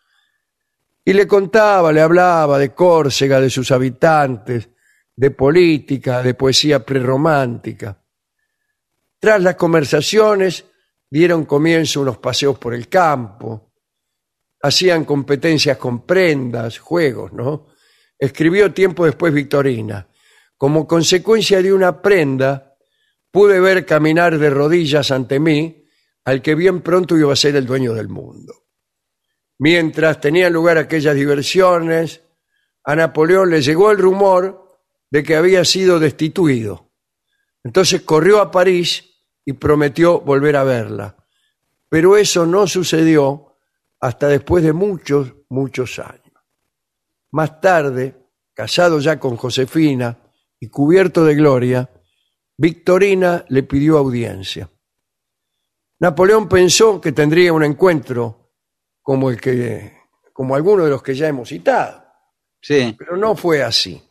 Y le contaba, le hablaba de Córcega, de sus habitantes, de política, de poesía prerromántica. Tras las conversaciones dieron comienzo unos paseos por el campo, hacían competencias con prendas, juegos, ¿no? Escribió tiempo después Victorina. Como consecuencia de una prenda, pude ver caminar de rodillas ante mí al que bien pronto iba a ser el dueño del mundo. Mientras tenían lugar aquellas diversiones, a Napoleón le llegó el rumor de que había sido destituido. Entonces corrió a París y prometió volver a verla. Pero eso no sucedió hasta después de muchos, muchos años. Más tarde, casado ya con Josefina y cubierto de gloria, Victorina le pidió audiencia. Napoleón pensó que tendría un encuentro como el que como alguno de los que ya hemos citado. Sí. Pero no fue así.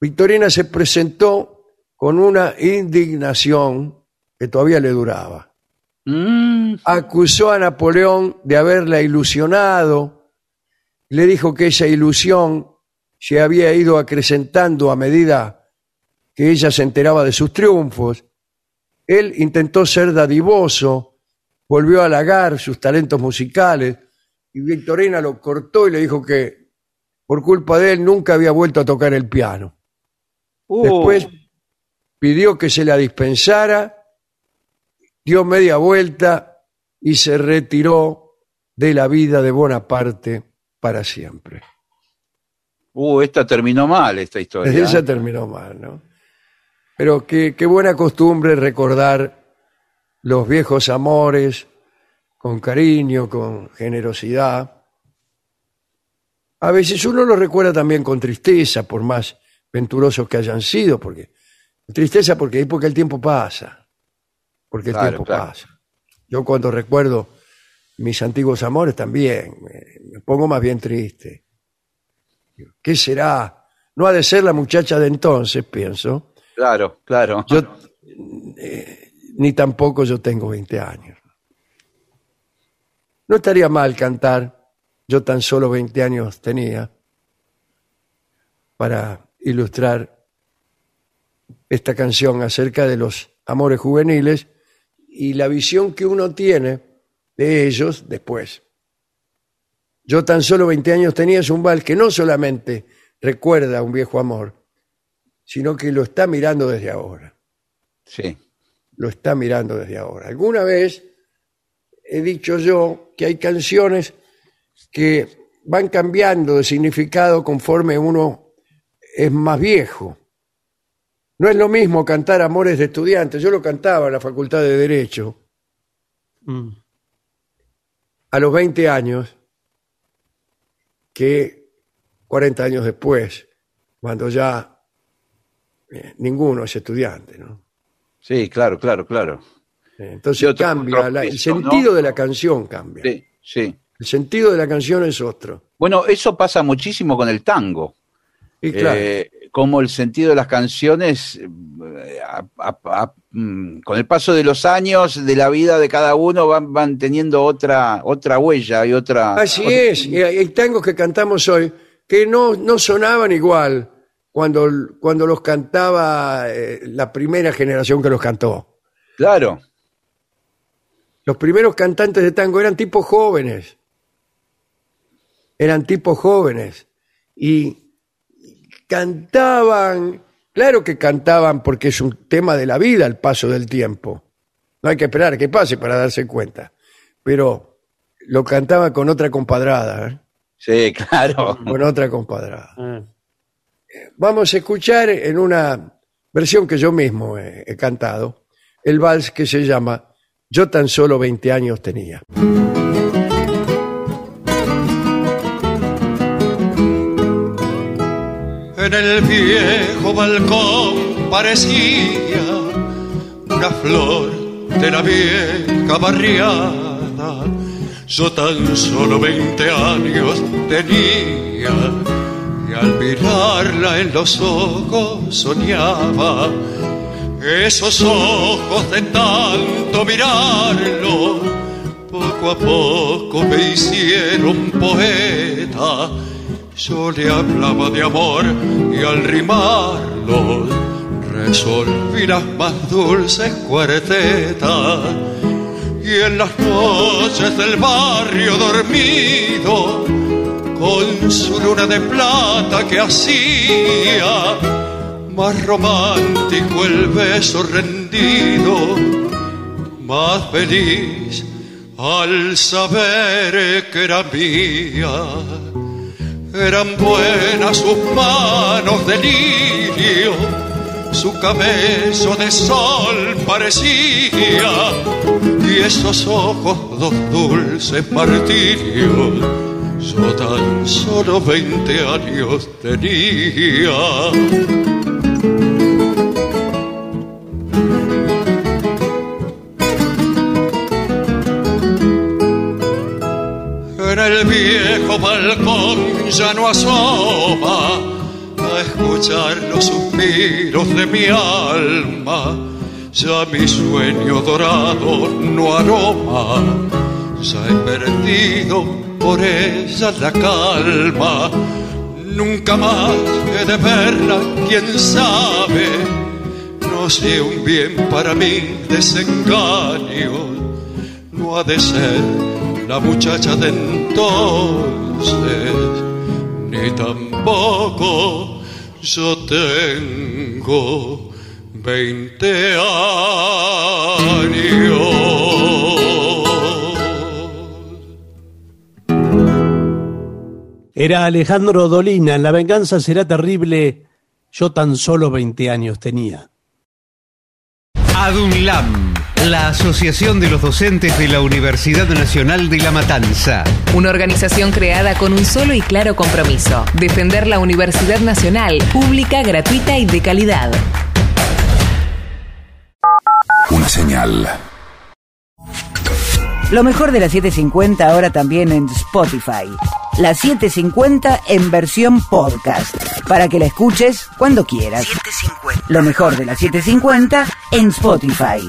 Victorina se presentó con una indignación que todavía le duraba. Mm, Acusó a Napoleón de haberla ilusionado, le dijo que esa ilusión se había ido acrecentando a medida que ella se enteraba de sus triunfos. Él intentó ser dadivoso, volvió a halagar sus talentos musicales y Victorina lo cortó y le dijo que por culpa de él nunca había vuelto a tocar el piano. uh, Después pidió que se la dispensara, dio media vuelta y se retiró de la vida de Bonaparte para siempre. uh, esta terminó mal, esta historia. Desde esa ¿eh? terminó mal, ¿no? Pero qué, qué buena costumbre recordar los viejos amores con cariño, con generosidad. A veces uno los recuerda también con tristeza, por más venturosos que hayan sido, porque tristeza porque porque el tiempo pasa, porque el Claro, tiempo claro. pasa. Yo cuando recuerdo mis antiguos amores también me, me pongo más bien triste. ¿Qué será? No ha de ser la muchacha de entonces, pienso. Claro, claro. Yo eh, ni tampoco yo tengo 20 años. No estaría mal cantar, yo tan solo 20 años tenía, para ilustrar esta canción acerca de los amores juveniles y la visión que uno tiene de ellos después. Yo tan solo 20 años tenía es un bal que no solamente recuerda un viejo amor, sino que lo está mirando desde ahora. Sí. lo está mirando desde ahora. Alguna vez he dicho yo que hay canciones que van cambiando de significado conforme uno es más viejo. No es lo mismo cantar Amores de Estudiantes. Yo lo cantaba en la Facultad de Derecho Mm. a los 20 años que 40 años después, cuando ya eh, ninguno es estudiante. ¿no? Sí, claro, claro, claro. Eh, Entonces otro- cambia, otro la- el sentido de la canción cambia. Sí, sí. El sentido de la canción es otro. Bueno, eso pasa muchísimo con el tango. Y claro, Eh, como el sentido de las canciones, eh, a- a- a- mm, con el paso de los años, de la vida de cada uno, van, van teniendo otra, otra huella y otra. así otra- es. Y hay hay tangos que cantamos hoy que no, no sonaban igual cuando, cuando los cantaba eh, la primera generación que los cantó. Claro, Los primeros cantantes de tango eran tipos jóvenes. Eran tipos jóvenes. Y cantaban, claro que cantaban porque es un tema de la vida el paso del tiempo. No hay que esperar a que pase para darse cuenta. Pero lo cantaban con otra compadrada, ¿eh? sí, [laughs] claro. con otra compadrada. Ah. Vamos a escuchar en una versión que yo mismo he, he cantado, el vals que se llama Yo tan solo 20 años tenía. En el viejo balcón parecía una flor de la vieja barriada. Yo tan solo 20 años tenía y al mirarla en los ojos soñaba. Esos ojos de tanto mirarlo, poco a poco me hicieron poeta. Yo le hablaba de amor y al rimarlo resolví las más dulces cuartetas. Y en las noches del barrio dormido, con su luna de plata que hacía más romántico el beso rendido, más feliz al saber que era mía. Eran buenas sus manos de lirio, su cabello de sol parecía, y esos ojos dos dulces martirios. Yo tan solo 20 años tenía. El viejo balcón ya no asoma a escuchar los suspiros de mi alma. Ya mi sueño dorado no aroma, ya he perdido por ella la calma. Nunca más he de verla, quién sabe. No sé un bien para mí desengaño, no ha de ser la muchacha de entonces, ni tampoco yo tengo 20 años. Era Alejandro Dolina, en La venganza será terrible, yo tan solo 20 años tenía. ADUNLAM, la Asociación de los Docentes de la Universidad Nacional de La Matanza. Una organización creada con un solo y claro compromiso, defender la Universidad Nacional, pública, gratuita y de calidad. Una señal. Lo mejor de la 750 ahora también en Spotify. La 750 en versión podcast. Para que la escuches cuando quieras. Lo mejor de la 750 en Spotify.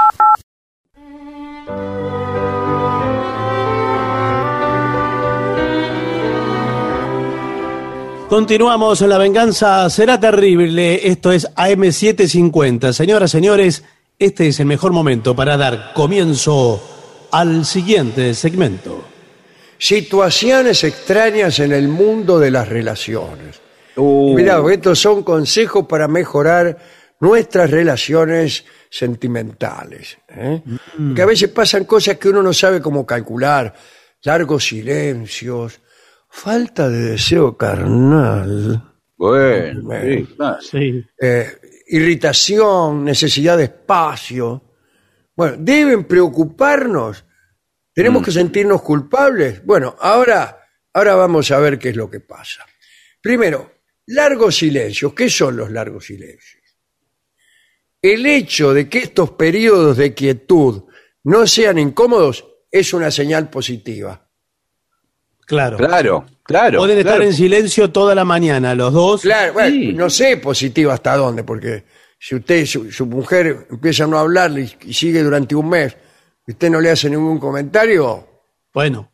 Continuamos, la venganza será terrible. Esto es AM750. Señoras, señores, este es el mejor momento para dar comienzo al siguiente segmento. Situaciones extrañas en el mundo de las relaciones. Mirá, estos son consejos para mejorar nuestras relaciones sentimentales. ¿eh? Que a veces pasan cosas que uno no sabe cómo calcular. Largos silencios, falta de deseo carnal. Bueno, Bueno. sí, claro. Sí. eh, irritación, necesidad de espacio. Bueno, deben preocuparnos. Tenemos que sentirnos culpables. Bueno, ahora, ahora vamos a ver qué es lo que pasa. Primero, largos silencios. ¿Qué son los largos silencios? El hecho de que estos periodos de quietud no sean incómodos es una señal positiva. Claro. Claro, claro. Pueden estar claro. en silencio toda la mañana, los dos. Claro, bueno, Sí. no sé positiva hasta dónde, porque si usted, su, su mujer empieza a no hablarle y, y sigue durante un mes, y usted no le hace ningún comentario, Bueno,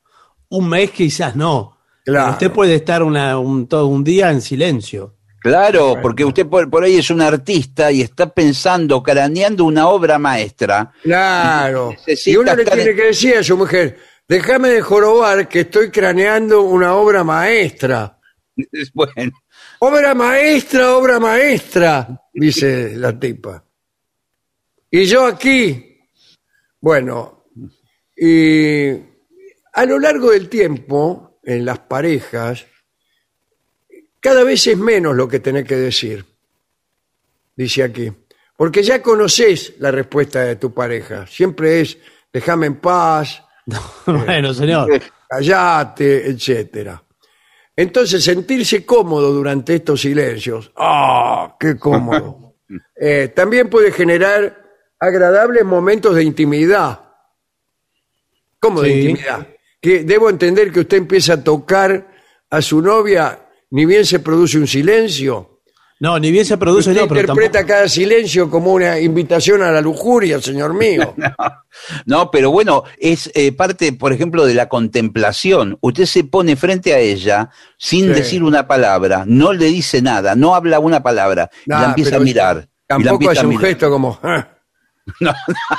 un mes quizás no. Claro. Usted puede estar una- un, todo un día en silencio. Claro, porque usted por, por ahí es un artista y está pensando, craneando una obra maestra. claro. Necesita Y uno le tiene en- que decir a su mujer, déjame de jorobar que estoy craneando una obra maestra. Bueno, Obra maestra, obra maestra, dice la tipa. Y yo aquí, bueno, y a lo largo del tiempo, en las parejas, cada vez es menos lo que tenés que decir, dice aquí. Porque ya conoces la respuesta de tu pareja. Siempre es, déjame en paz, [laughs] bueno, señor. callate, etcétera. Entonces, sentirse cómodo durante estos silencios, ¡ah, qué cómodo! [laughs] Eh, también puede generar agradables momentos de intimidad. ¿Cómo de Sí. intimidad? Que debo entender que usted empieza a tocar a su novia, ni bien se produce un silencio. No, ni bien se produce, Usted no, pero interpreta tampoco- cada silencio como una invitación a la lujuria, señor mío. [laughs] no, pero bueno, es eh, parte, por ejemplo, de la contemplación. Usted se pone frente a ella sin Sí. decir una palabra, no le dice nada, no habla una palabra, y Nah, la empieza a mirar. y Tampoco empieza hace a un gesto como... "Ah". [laughs] No,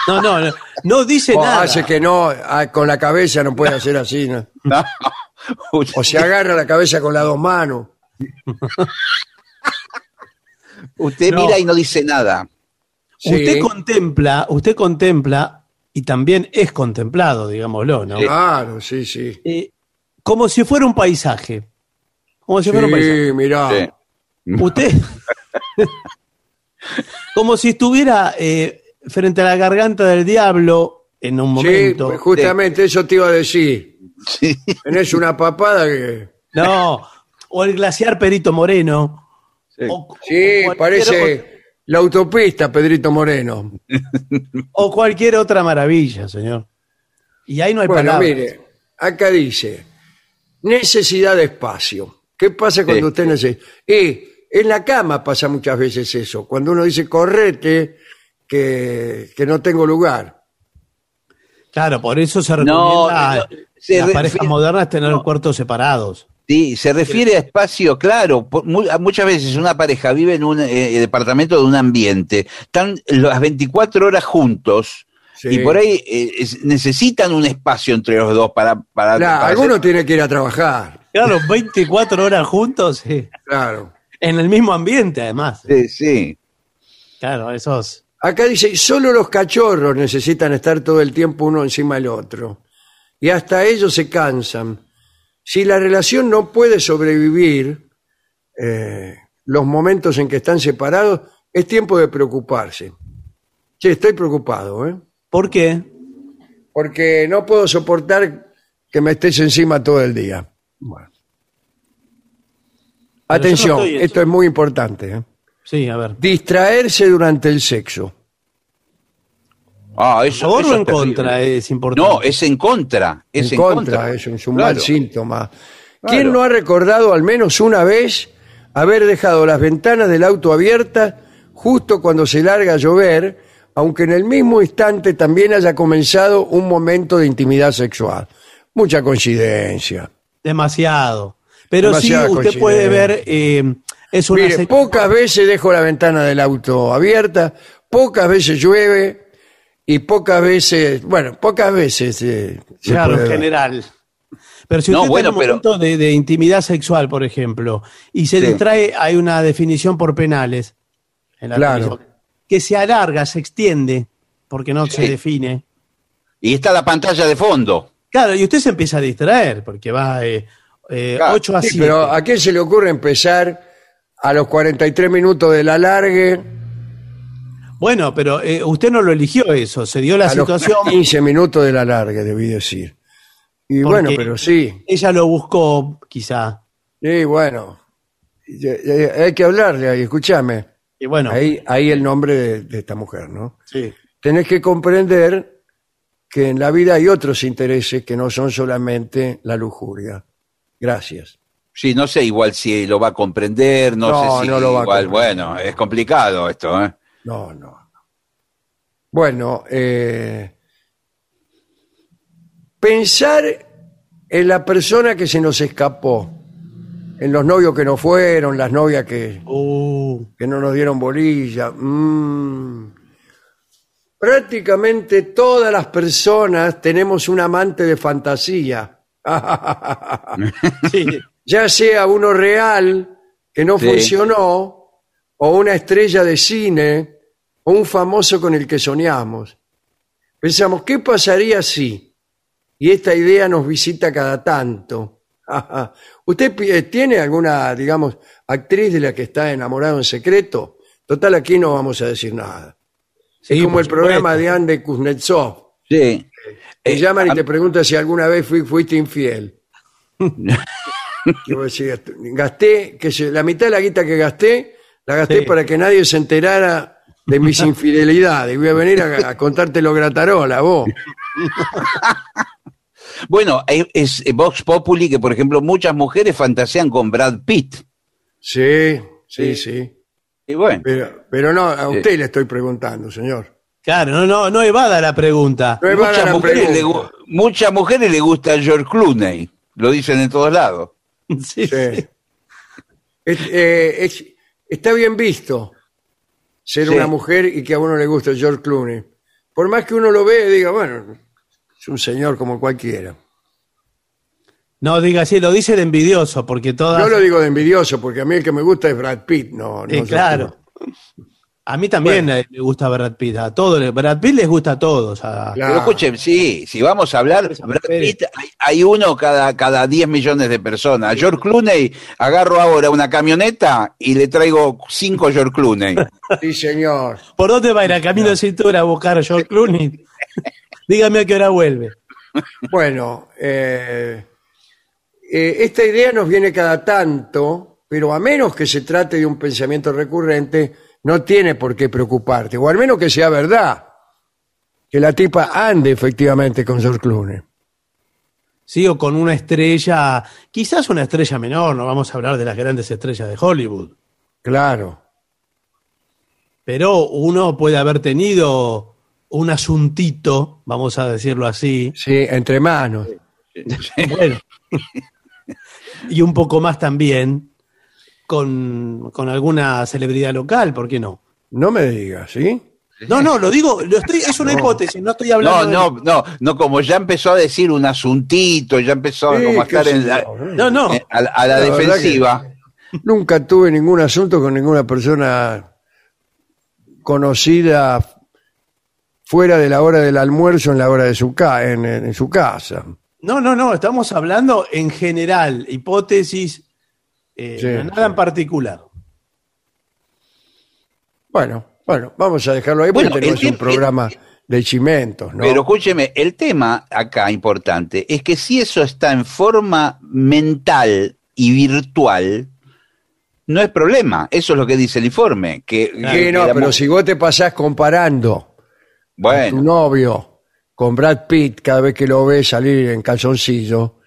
No, no, no, no dice O nada. hace que no, ah, con la cabeza no puede hacer así. ¿no? no. [laughs] O se agarra la cabeza con las dos manos. Usted No. mira y no dice nada. Sí. Usted contempla, usted contempla y también es contemplado, digámoslo, ¿no? Claro, sí, sí. Eh, como si fuera un paisaje. Como si fuera un paisaje. Sí, mirá. Sí. Usted. [laughs] como si estuviera eh, frente a la garganta del diablo en un Sí, momento. pues justamente eso te iba a decir. Sí. Tenés una papada que... No. O el glaciar Perito Moreno. O, Sí, o parece la autopista, Pedrito Moreno. o- cualquier otra maravilla, señor. Y ahí no hay Bueno, palabras. mire, acá dice, necesidad de espacio. ¿Qué pasa cuando Sí. usted necesita? Y en la cama pasa muchas veces eso. Cuando uno dice, correte, que, que no tengo lugar. Claro, por eso se No, recomienda no, a las parejas modernas tener cuartos separados. Sí, se refiere a espacio, claro. por- muchas veces una pareja vive en un eh, departamento de un ambiente, están las 24 horas juntos Sí. y por ahí eh, es- necesitan un espacio entre los dos para... para, Claro, para alguno hacer- tiene que ir a trabajar. Claro, 24 horas juntos, sí. Claro. En el mismo ambiente, además. Sí, sí. Claro, esos. Acá dice, solo los cachorros necesitan estar todo el tiempo uno encima del otro. Y hasta ellos se cansan. Si la relación no puede sobrevivir eh, los momentos en que están separados, es tiempo de preocuparse. Sí, estoy preocupado, ¿eh? ¿Por qué? Porque no puedo soportar que me estés encima todo el día. Bueno. Atención, no esto es muy importante. ¿eh? Sí, a ver. Distraerse durante el sexo. Ah, ¿A eso, favor eso o en terrible. contra es importante? No, es en contra. Es en contra, es un, es un Claro. mal síntoma. Claro. ¿Quién no ha recordado al menos una vez haber dejado las ventanas del auto abiertas justo cuando se larga a llover, aunque en el mismo instante también haya comenzado un momento de intimidad sexual? Mucha coincidencia. Demasiado. Pero Demasiada sí, usted puede ver, eh, es una Mire, pocas veces dejo la ventana del auto abierta, pocas veces llueve y pocas veces, bueno, pocas veces eh, se Claro, puede en general. Pero si No, usted bueno, está en un pero- momento de, de intimidad sexual, por ejemplo, y se Sí. distrae, hay una definición por penales en la Claro. televisión, que se alarga, se extiende, porque no se Sí. define. Y está la pantalla de fondo. Claro, y usted se empieza a distraer, porque va eh, eh, Claro, 8 a Sí, 7. pero ¿a quién se le ocurre empezar a los 43 minutos del alargue, Bueno, pero eh, usted no lo eligió eso, se dio la a los situación, 15 minutos del alargue, debí decir? Y Porque- bueno, pero sí, ella lo buscó, quizá. y bueno, y- y- hay que hablarle ahí, escúchame. Y bueno, Ahí, ahí el nombre de, de esta mujer, ¿no? sí. Tenés que comprender que en la vida hay otros intereses que no son solamente la lujuria. Gracias. Sí, no sé igual si lo va a comprender, no, No, sé si no lo va a igual, comprender. bueno, es complicado esto, ¿eh? No, no. no. Bueno, eh, pensar en la persona que se nos escapó, en los novios que no fueron, las novias que, Uh, que no nos dieron bolilla. mm. Prácticamente todas las personas tenemos un amante de fantasía. [laughs] sí. ya sea uno real que no Sí. funcionó, o una estrella de cine, o un famoso con el que soñamos. Pensamos, ¿qué pasaría si? Y esta idea nos visita cada tanto. [laughs] ¿Usted eh, tiene alguna, digamos, actriz de la que está enamorado en secreto? Total, aquí no vamos a decir nada. Sí, es como el programa de Andy Kuznetsov. Sí. Te Eh, llaman y a- te preguntan si alguna vez fui- fuiste infiel. [laughs] Gasté, que la mitad de la guita que gasté, la gasté Sí. para que nadie se enterara de mis infidelidades. Voy a venir a, a contarte lo gratarola, vos. Bueno, es, es Vox Populi que, por ejemplo, muchas mujeres fantasean con Brad Pitt. Sí, sí, sí. Y bueno, Pero, pero no, a usted le estoy preguntando, señor. Claro, no, no, no evada la pregunta. No evada muchas la mujeres, le, pregunta. gu- muchas mujeres le gusta George Clooney. Lo dicen en todos lados. [laughs] Sí, Sí. sí. Es- eh, es- está bien visto ser Sí. una mujer y que a uno le guste George Clooney. Por más que uno lo vea y diga, bueno, es un señor como cualquiera. No diga así, lo dice de envidioso, porque todas. No lo digo de envidioso, porque a mí el que me gusta es Brad Pitt, no, no Eh, claro. A mí también Bueno. eh, me gusta Brad Pitt. A todos, Brad Pitt les gusta a todos. a- Claro. Pero escuchen, sí, si vamos a hablar, Brad. Pitt, hay, hay uno cada, cada 10 millones de personas. George Clooney, agarro ahora una camioneta y le traigo cinco George Clooney. [laughs] Sí, señor. ¿Por dónde va a ir a camino de cintura a buscar a George Clooney? [laughs] Dígame a qué hora vuelve. Bueno, eh, eh, esta idea nos viene cada tanto, pero a menos que se trate de un pensamiento recurrente, no tiene por qué preocuparte, o al menos que sea verdad, que la tipa ande efectivamente con George Clooney. Sí, o con una estrella, quizás una estrella menor, no vamos a hablar de las grandes estrellas de Hollywood. Claro. Pero uno puede haber tenido un asuntito, vamos a decirlo así, Sí, entre manos. [laughs] bueno, [laughs] y un poco más también con, con alguna celebridad local, ¿por qué no? No me digas, ¿sí? No, no, lo digo, lo estoy, es una hipótesis, no estoy hablando No, de- no, no, no, como ya empezó a decir un asuntito, ya empezó Sí, como a estar en la, ¿eh? No, no. eh, a, la- a la defensiva. Nunca tuve ningún asunto con ninguna persona conocida fuera de la hora del almuerzo en la hora de su, ca en, en su casa. No, no, no, estamos hablando en general, hipótesis, eh, Sí, nada en particular. Bueno, bueno, vamos a dejarlo ahí Bueno, porque el es un programa de chimentos, ¿no? Pero escúcheme, el tema acá importante es que si eso está en forma mental y virtual, no es problema. Eso es lo que dice el informe. Que, no, pero si vos te pasás comparando Bueno. tu novio con Brad Pitt cada vez que lo ves salir en calzoncillo.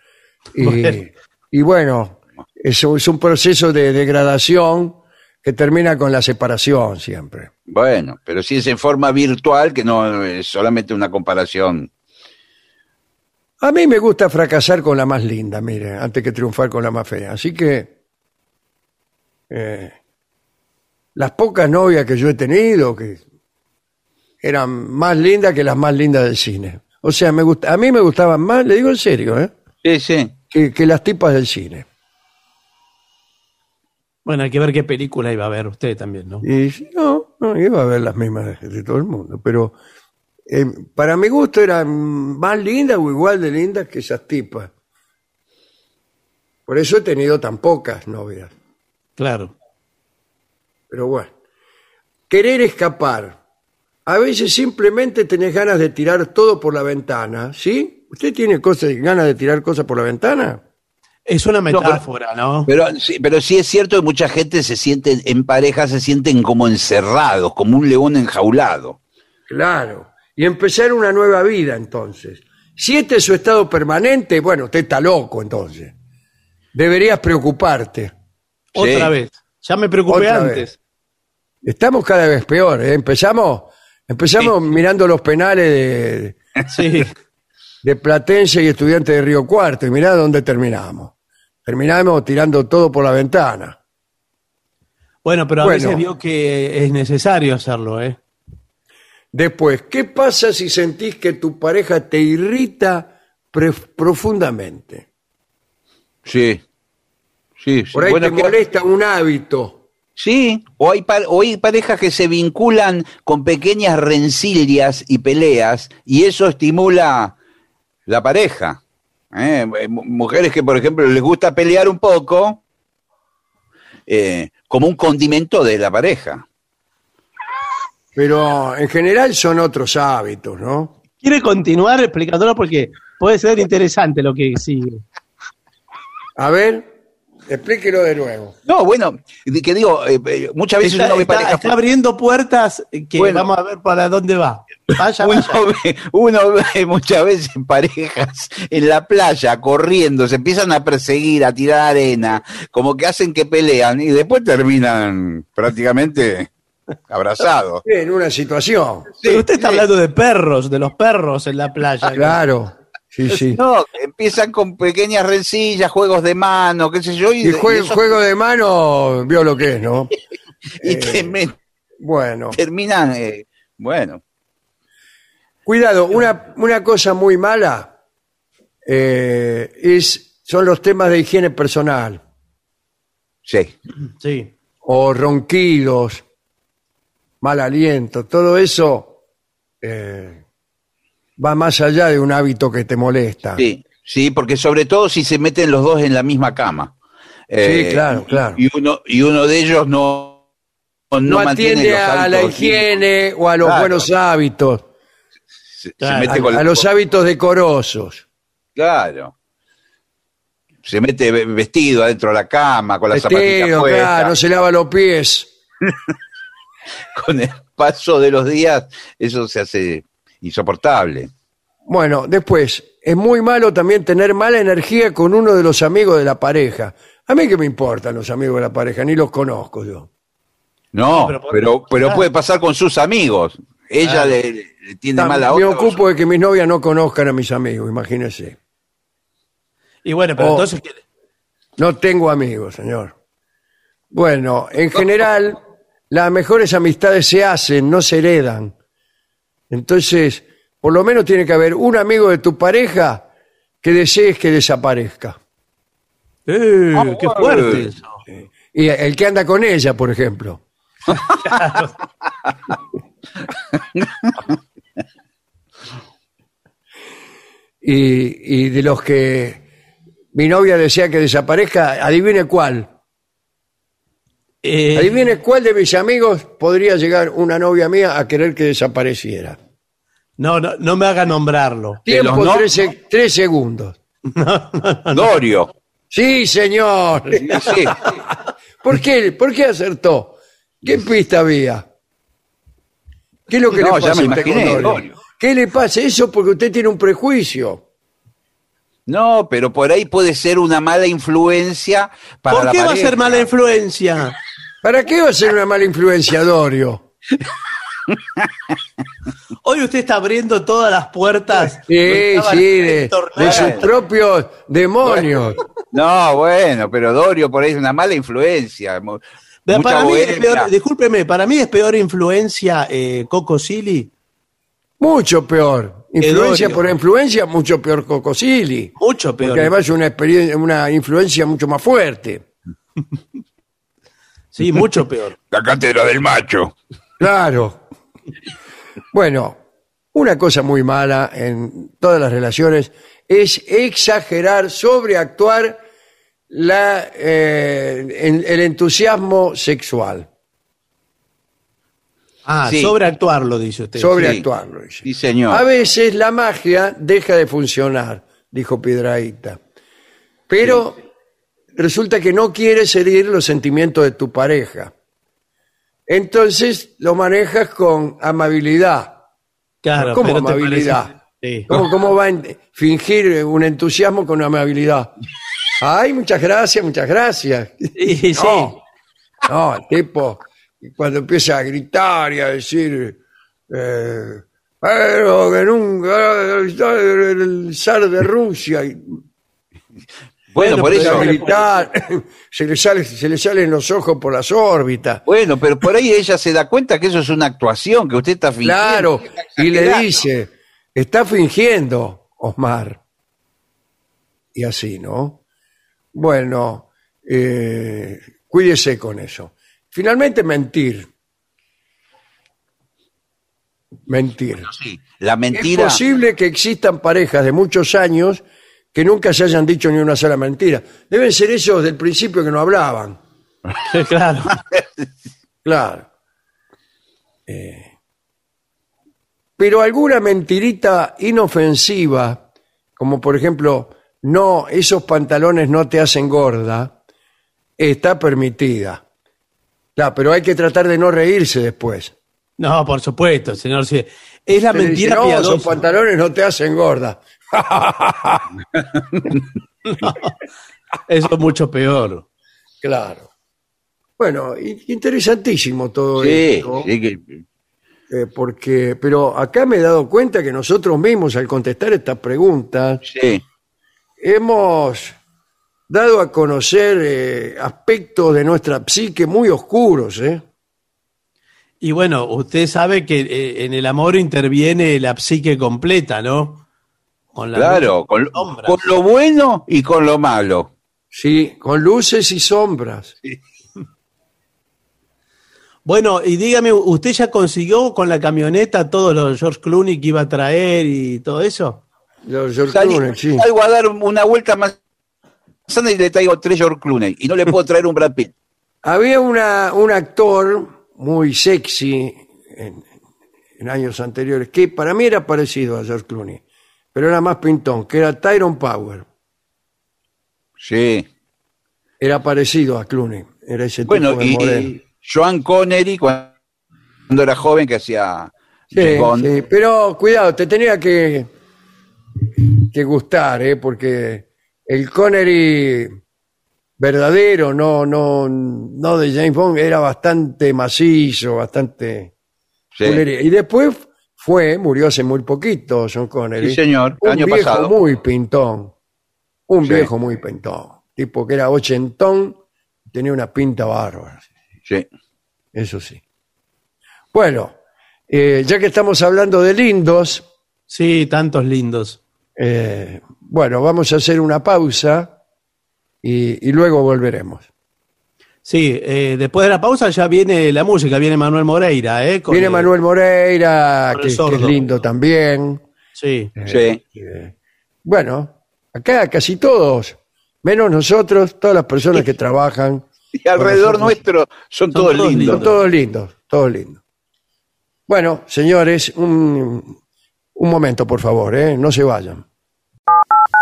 Y Bueno. y bueno, eso es un proceso de degradación que termina con la separación siempre. Bueno, pero si es en forma virtual, que no es solamente una comparación. A mí me gusta fracasar con la más linda, mire, antes que triunfar con la más fea. Así que eh, las pocas novias que yo he tenido, que eran más lindas que las más lindas del cine. O sea, me gusta, a mí me gustaban más, le digo en serio, ¿eh? Sí, sí. que, que las tipas del cine. Bueno, hay que ver qué película iba a ver usted también, ¿no? Y no, no, iba a ver las mismas de, de todo el mundo, pero eh, para mi gusto eran más lindas o igual de lindas que esas tipas. Por eso he tenido tan pocas novias. Claro. Pero bueno, querer escapar. A veces simplemente tenés ganas de tirar todo por la ventana, ¿sí? ¿Usted tiene cosas, ganas de tirar cosas por la ventana? Es una metáfora, ¿no? Pero, sí, pero sí es cierto que mucha gente se siente, en pareja se sienten como encerrados, como un león enjaulado. Claro. Y empezar una nueva vida entonces. Si este es su estado permanente, bueno, usted está loco entonces. Deberías preocuparte. Otra vez. Ya me preocupé Otra antes. vez. Estamos cada vez peor. ¿eh? Empezamos, empezamos mirando los penales de, Sí. [laughs] de Platense y estudiantes de Río Cuarto. Y mirá dónde terminamos. Terminamos tirando todo por la ventana. Bueno, pero a Bueno. veces vio que es necesario hacerlo, ¿eh? Después, ¿qué pasa si sentís que tu pareja te irrita profundamente? Sí. Sí, sí. Por ahí Bueno, te que- molesta un hábito. Sí, o hay, pa- o hay parejas que se vinculan con pequeñas rencillas y peleas y eso estimula la pareja. ¿eh? Mu- Mujeres que, por ejemplo, les gusta pelear un poco eh, como un condimento de la pareja. Pero en general son otros hábitos, ¿no? ¿Quiere continuar explicándolo? Porque puede ser interesante lo que sigue. A ver, explíquelo de nuevo. No, bueno, que digo, eh, eh, muchas veces Está, uno ve está- parejas... está abriendo puertas que Bueno. vamos a ver para dónde va. Vaya, Uno vaya. ve, uno ve muchas veces parejas en la playa corriendo, se empiezan a perseguir, a tirar arena, como que hacen que pelean y después terminan prácticamente abrazados. En una situación. Pero usted está hablando de perros, de los perros en la playa. Claro. Sí, sí. No, empiezan con pequeñas rencillas, juegos de mano, qué sé yo, y, Y jue- y eso- juego de mano, vio lo que es, ¿no? [laughs] y te me- Bueno, terminan, eh, bueno, cuidado, una, una cosa muy mala eh, es, son los temas de higiene personal, sí. Sí. o ronquidos, mal aliento, todo eso eh, va más allá de un hábito que te molesta. Sí, sí, porque sobre todo si se meten los dos en la misma cama. Eh, claro, claro. Y uno, y uno de ellos no, no, No mantiene atiende los a la higiene o a los Claro. buenos hábitos, Se, se Claro. mete a, con a los hábitos decorosos. Claro. Se mete ve- vestido adentro de la cama, con las zapatillas Vestido, puestas. claro, no se lava los pies. [laughs] Con el paso de los días, eso se hace insoportable. Bueno, después, es muy malo también tener mala energía con uno de los amigos de la pareja. A mí que me importan los amigos de la pareja, ni los conozco yo. No, pero pero, puede- pero, claro. puede pasar con sus amigos. Ella Claro. le, le tiene mal a me ocupo de que mis novias no conozcan a mis amigos, imagínese. Y bueno, pero Oh. entonces, ¿qué- No tengo amigos, señor. Bueno, en general, las mejores amistades se hacen, no se heredan. Entonces, por lo menos tiene que haber un amigo de tu pareja que desees que desaparezca. Eh, qué bueno. fuerte eso. Y el que anda con ella, por ejemplo. [laughs] [laughs] y, y de los que mi novia desea que desaparezca, adivine cuál. Eh, Adivine cuál de mis amigos podría llegar una novia mía a querer que desapareciera. no, no, no me haga nombrarlo. [laughs] Tiempo, no- tres, se- tres segundos. Dorio. Sí, señor. Sí, sí. ¿Por qué, ¿Por qué acertó? ¿Qué pista había? ¿Qué es lo que No, le ya pasa me a usted con imaginé, Dorio? Dorio. ¿Qué le pasa? Eso porque usted tiene un prejuicio. No, pero por ahí puede ser una mala influencia para ¿Por la qué va a pareja. ser mala influencia? ¿Para qué va a ser una mala influencia, Dorio? [laughs] Hoy usted está abriendo todas las puertas. Sí, de, sus propios demonios. [laughs] No, bueno, pero Dorio por ahí es una mala influencia. Para mí es peor, discúlpeme, para mí es peor influencia eh, Coco Silly. Mucho peor. Influencia por influencia, mucho peor Cocosili. Mucho peor. Porque además es una, experiencia, una influencia mucho más fuerte. [laughs] Sí, mucho peor. La cátedra del macho. Claro. Bueno, una cosa muy mala en todas las relaciones es exagerar, sobreactuar la, eh, en- el entusiasmo sexual. Ah, Sí. sobreactuarlo, dice usted. Sobreactuarlo. dice. Sí, señor. A veces la magia deja de funcionar, dijo Piedraíta. Pero resulta que no quieres herir los sentimientos de tu pareja. Entonces lo manejas con amabilidad. Claro, ¿Cómo pero amabilidad? parece-. ¿Cómo, cómo va a fingir un entusiasmo con amabilidad? [laughs] Ay, muchas gracias, muchas gracias. Sí, sí. No, no, el tipo, cuando empieza a gritar y a decir, eh, pero que nunca, el zar de Rusia, y Bueno, por eso. gritar, [laughs] se le, sale, se le salen los ojos por las órbitas. Bueno, pero por ahí ella se da cuenta que eso es una actuación, que usted está fingiendo. Claro, y le dice, está fingiendo, Osmar. Y así, ¿no? Bueno, eh, cuídese con eso. Finalmente, mentir. Mentir. Sí, la Es mentira. posible que existan parejas de muchos años que nunca se hayan dicho ni una sola mentira. Deben ser esos del principio que no hablaban. [laughs] claro. Claro. Eh, pero alguna mentirita inofensiva, como por ejemplo, no, esos pantalones no te hacen gorda, está permitida. Claro, pero hay que tratar de no reírse después. No, por supuesto, señor. sí. Es la le dice, mentira no, esos piadosa. pantalones no te hacen gorda. [laughs] Eso es mucho peor. Claro. Bueno, interesantísimo todo Sí, esto. sí que- eh, porque, pero acá me he dado cuenta que nosotros mismos, al contestar estas preguntas, sí. hemos dado a conocer eh, aspectos de nuestra psique muy oscuros, ¿eh? Y bueno, usted sabe que eh, en el amor interviene la psique completa, ¿no? Con la Claro, con, sombras. con lo bueno y con lo malo. Sí, con luces y sombras. [laughs] Bueno, y dígame, ¿usted ya consiguió con la camioneta todos los George Clooney que iba a traer y todo eso? Los George Clooney, sí. Salgo a dar una vuelta más y le traigo tres George Clooney. Y no le puedo traer un Brad Pitt. Había una, un actor muy sexy en, en años anteriores, que para mí era parecido a George Clooney, pero era más pintón, que era Tyrone Power. Sí. Era parecido a Clooney, era ese Bueno, tipo de y, moreno. y Joan Connery cuando era joven que hacía Sí, sí, pero cuidado, te tenía que, que gustar, ¿eh? porque el Connery verdadero, no, no, no de James Bond, era bastante macizo, bastante... Sí. culería. Y después fue, murió hace muy poquito, John Connery. Sí, señor, Un año viejo pasado. muy pintón. Un Sí. viejo muy pintón. Tipo que era ochentón, tenía una pinta bárbara. Sí. Eso sí. Bueno, eh, ya que estamos hablando de lindos, Sí, tantos lindos. eh, bueno, vamos a hacer una pausa y, y luego volveremos. Sí, eh, después de la pausa ya viene la música, viene Manuel Moreira, ¿eh? Con Viene el- Manuel Moreira, con que, es lindo también. Sí. Sí. Eh, bueno, acá casi todos, menos nosotros, todas las personas que [laughs] trabajan, Y alrededor nosotros- nuestro son, todos, todos lindos. son todos lindos, todos lindos. Bueno, señores, un, un momento, por favor, ¿eh? no se vayan.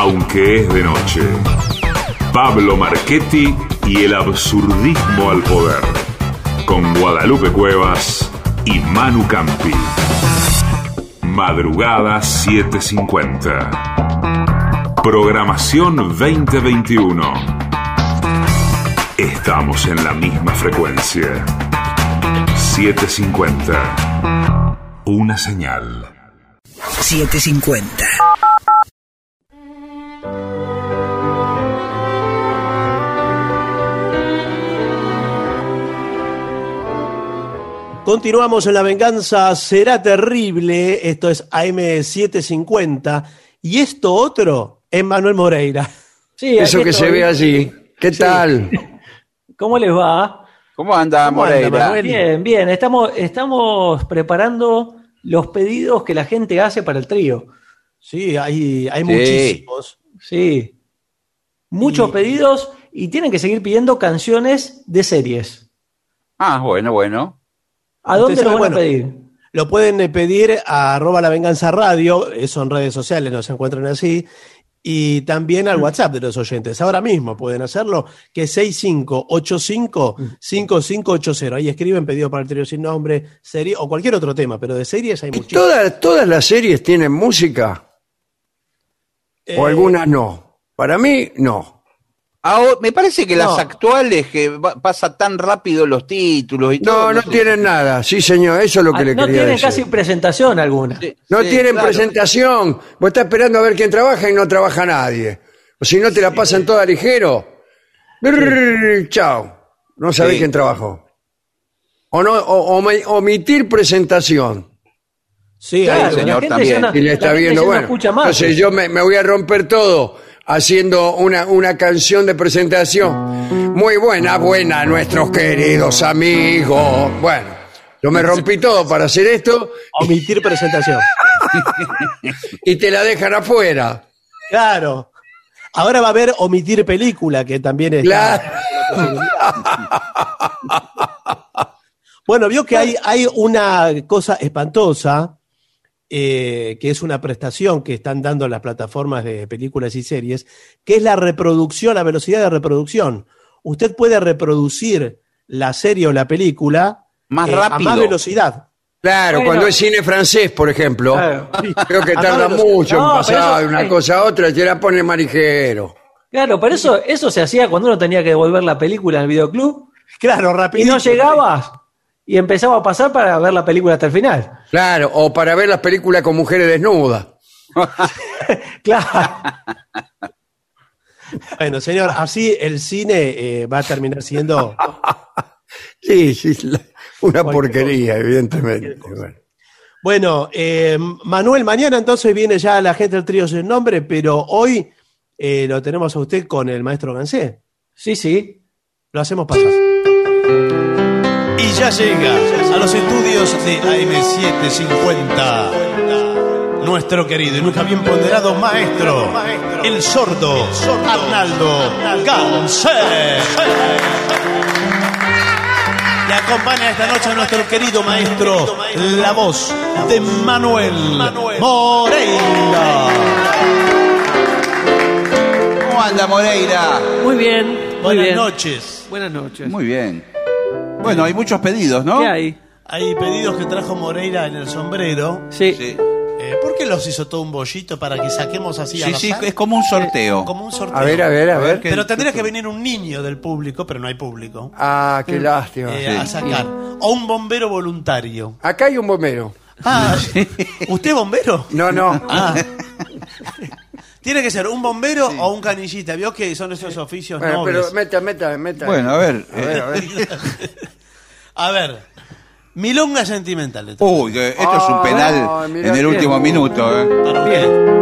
aunque es de noche. Pablo Marchetti y el absurdismo al poder. Con Guadalupe Cuevas y Manu Campi. Madrugada 750. Programación 2021. Estamos en la misma frecuencia. 750. Una señal. 750. Continuamos en La Venganza Será Terrible. Esto es AM750. Y esto otro es Manuel Moreira. Sí, Eso que se ve allí. ¿Qué tal? [laughs] ¿Cómo les va? ¿Cómo anda ¿Cómo anda, Moreira? Manuel? Bien, bien. Estamos, estamos preparando los pedidos que la gente hace para el trío. Sí, hay, hay Sí. muchísimos. Sí. Muchos pedidos y tienen que seguir pidiendo canciones de series. Ah, bueno, bueno. ¿A dónde lo van a pedir? Lo pueden eh, pedir a arroba la venganza radio, eso en redes sociales, nos encuentran así, y también al WhatsApp de los oyentes. Ahora mismo pueden hacerlo, que es 6585-5580. Ahí escriben pedido para el trío sin nombre, serie o cualquier otro tema, pero de series hay muchísimos. ¿Todas, todas las series tienen música? Eh, ¿O algunas no? Para mí, no. Ahora, me parece que No. las actuales, que va- pasa tan rápido los títulos y todo. No, no sé. tienen nada. Sí, señor, eso es lo que Ah, le no quería tienen decir. casi presentación alguna. No Sí, tienen claro. presentación. Vos estás esperando a ver quién trabaja y no trabaja nadie. O si no, te la pasan toda ligero. Brrr, Chao. No sabés Sí. quién trabajó. O no, o- omi- omitir presentación. Sí, Claro, señor, también. no- Y le está la gente viendo, no bueno. escucha más. Entonces yo me, me voy a romper todo haciendo una, una canción de presentación. Muy buena, buena, nuestros queridos amigos. Bueno, yo me rompí todo para hacer esto omitir presentación. [laughs] y te la dejan afuera. Claro. Ahora va a haber omitir película, que también es. Claro. Bueno, vio que hay, hay una cosa espantosa, eh, que es una prestación que están dando las plataformas de películas y series, que es la reproducción, la velocidad de reproducción. Usted puede reproducir la serie o la película Más eh, a rápido. más velocidad. Claro, Bueno. cuando es cine francés, por ejemplo, Claro. creo que A tarda mucho en No, pasar de una cosa a otra y te la pone marijero. Claro, pero eso, eso se hacía cuando uno tenía que devolver la película el videoclub Claro, y rápido. no llegabas y empezaba a pasar para ver la película hasta el final. Claro, o para ver las películas con mujeres desnudas. [laughs] Claro. Bueno, señor, así el cine eh, va a terminar siendo. [laughs] Sí, sí, la- una porquería, evidentemente. Bueno. Bueno, eh, Manuel, mañana entonces viene ya la gente del trío sin nombre, pero hoy eh, lo tenemos a usted con el maestro Gansé. Sí, sí. Lo hacemos pasar. Y ya llega a los estudios de AM750 nuestro querido y nunca bien ponderado maestro, el sordo Arnaldo Gansé. Le acompaña esta noche a nuestro querido maestro, la voz de Manuel Moreira. ¿Cómo anda Moreira? Muy bien. Muy Buenas bien. noches. Buenas noches. Muy bien. Bueno, hay muchos pedidos, ¿no? ¿Qué hay? Hay pedidos que trajo Moreira en el sombrero. Sí. Sí, Eh, ¿Por qué los hizo todo un bollito para que saquemos así sí, al sí, azar? es como un sorteo. Como un sorteo. A ver, a ver, a ver. Pero tendría que venir un niño del público, pero no hay público, Ah, qué lástima. eh, a sacar. O un bombero voluntario. Acá hay un bombero. Ah, [laughs] ¿usted bombero? No, no. Ah. Tiene que ser un bombero o un canillita. Vio que son esos oficios Bueno, nobles. pero meta, meta, meta. Bueno, a ver. A ver, eh, a ver. [laughs] A ver, milonga sentimental. le. Uy, esto es un penal Ay, mirá en el último minuto. ¿eh? Para usted.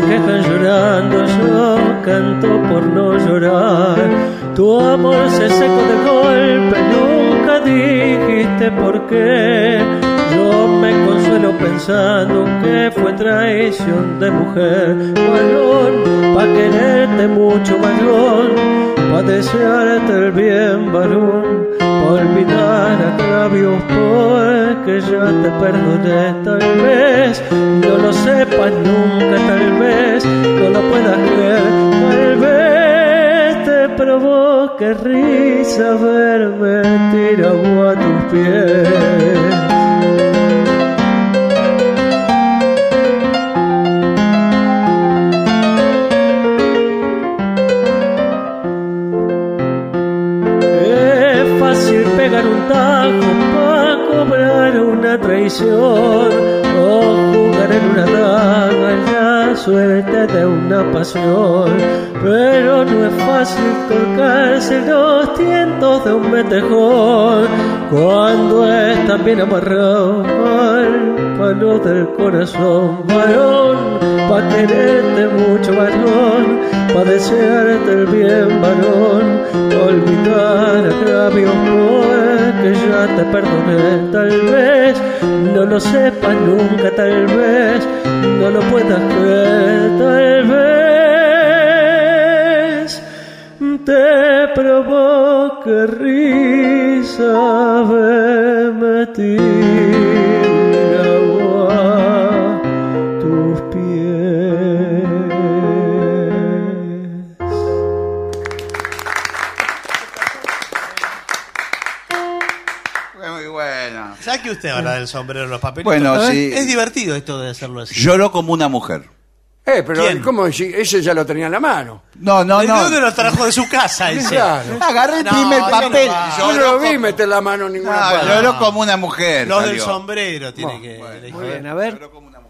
Dejan llorando, yo canto por no llorar. Tu amor se secó de golpe, nunca dijiste por qué. Yo me consuelo pensando que fue traición de mujer. Varón, pa' quererte mucho, varón, pa' desearte el bien, varón, pa' olvidar agravios porque ya te perdoné. Tal vez no lo sepas nunca, tal vez no lo puedas creer, tal vez te provoque risa verme tirado a tus pies. Una suerte de una pasión. Pero no es fácil colgarse los tientos de un metejón cuando estás bien amarrado al palo del corazón. Varón, pa' quererte mucho, varón, pa' desearte el bien, varón, pa' olvidar agravios porque ya te perdoné. Tal vez no lo sepas nunca, tal vez no lo puedas creer, tal vez te provoque risa verme tirado bueno. ¿Sabe que usted habla del sombrero de los papelitos? Bueno, Es- sí. Es divertido esto de hacerlo así. Lloró como una mujer. Eh, pero ¿Quién? ¿cómo? Si ese ya lo tenía en la mano. No, no, ¿De no. dónde lo trajo de su casa [laughs] ese? Claro. Agarré el No, primer no papel. va. Yo no lo vi como- meter la mano en ninguna No, parte. lloró como una mujer. Los del salió. sombrero tiene que elegir. Muy bien, a ver. Lloró como una mujer.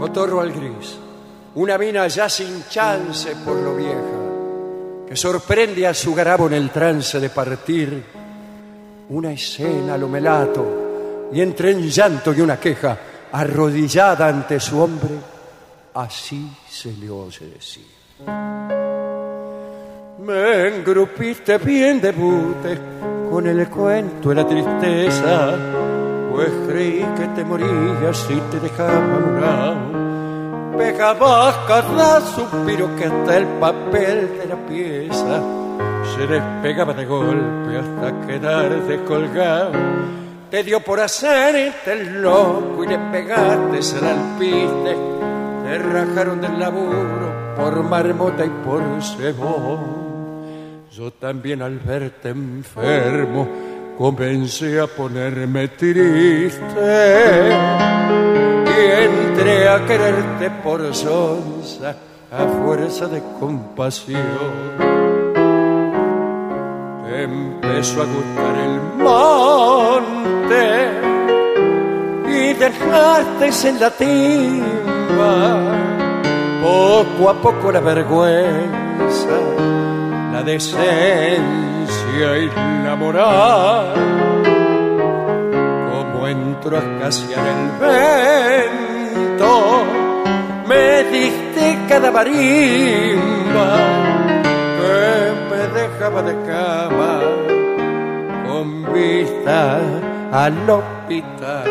Otorro al gris. Una mina ya sin chance por lo vieja, sorprende a su garabo en el trance de partir. Una escena lo melato, y entre un llanto y una queja, arrodillada ante su hombre, así se le oye decir. Me engrupiste bien de bute con el cuento de la tristeza, pues creí que te morías y te dejaba morado. Pegabas cada suspiro que hasta el papel de la pieza se despegaba de golpe hasta quedar descolgado. Te dio por hacerte el loco y le pegaste el alpiste. Te rajaron del laburo por marmota y por cebón. Yo también al verte enfermo comencé a ponerme triste entré a quererte por sonza a fuerza de compasión. Te empezó a gustar el monte y dejaste en la timba poco a poco la vergüenza, la decencia y la moral como entró a escasear el vento, me diste cada marimba que me dejaba de cama con vista al hospital.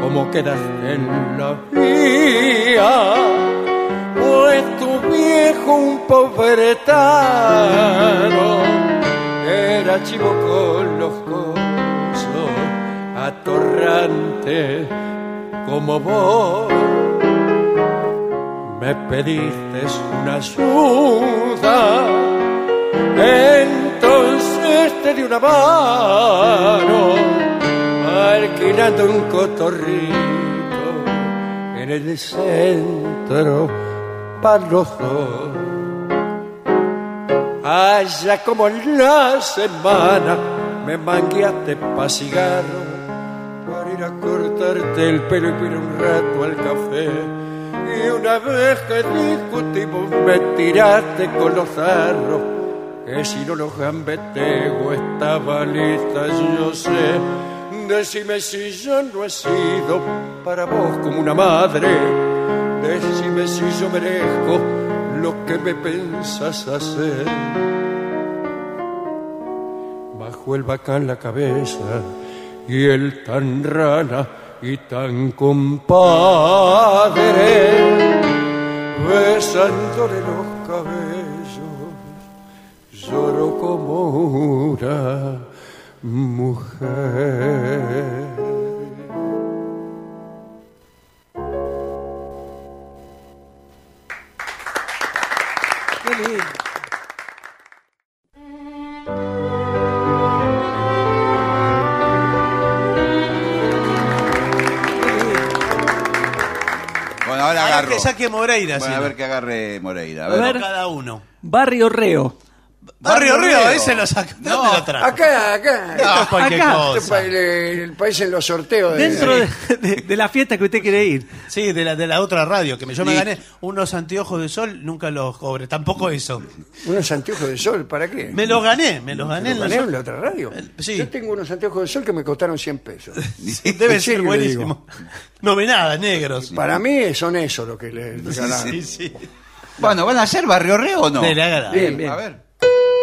Como quedaste en la vía, pues tu viejo un pobretano era chivo con los cosos, atorrante como vos. Me pediste una ayuda, entonces te di una mano, alquilando un cotorrito en el centro para los dos. Allá como la semana me mangueaste pa' cigarro a cortarte el pelo y ir un rato al café. Y una vez que discutimos me tiraste con los zarros, que si no los gambeteo estaba lista, yo sé. Decime si yo no he sido para vos como una madre. Decime si yo merezco lo que me pensas hacer. Bajo el bacán la cabeza y el tan rana y tan compadre. Besándole los cabellos, lloro como una mujer. Que saque Moreira, Bueno, sí. a ver que agarre Moreira. A A ver. ver. Cada uno. Barrio Reo. Barrio Río, ese lo saca. ¿De dónde lo trajo? Acá, acá. No, cualquier acá. cosa. Este pa- el, el país en los sorteos. de- Dentro de, de- de la fiesta que usted quiere ir. Sí, de la, de la otra radio, que me, yo me gané unos anteojos de sol, nunca los cobré, tampoco eso. Unos anteojos de sol, ¿para qué? Me los gané, me los gané ¿Lo en la gané en la otra radio? sí. Yo tengo unos anteojos de sol que me costaron 100 pesos. [laughs] Debe En ser serio le buenísimo. No ve nada, negros. Para mí son eso lo que le le [laughs] ganaron. Sí, sí. Bueno, ¿van a hacer Barrio Reo o no? Dele, hágala. Bien, bien. A ver.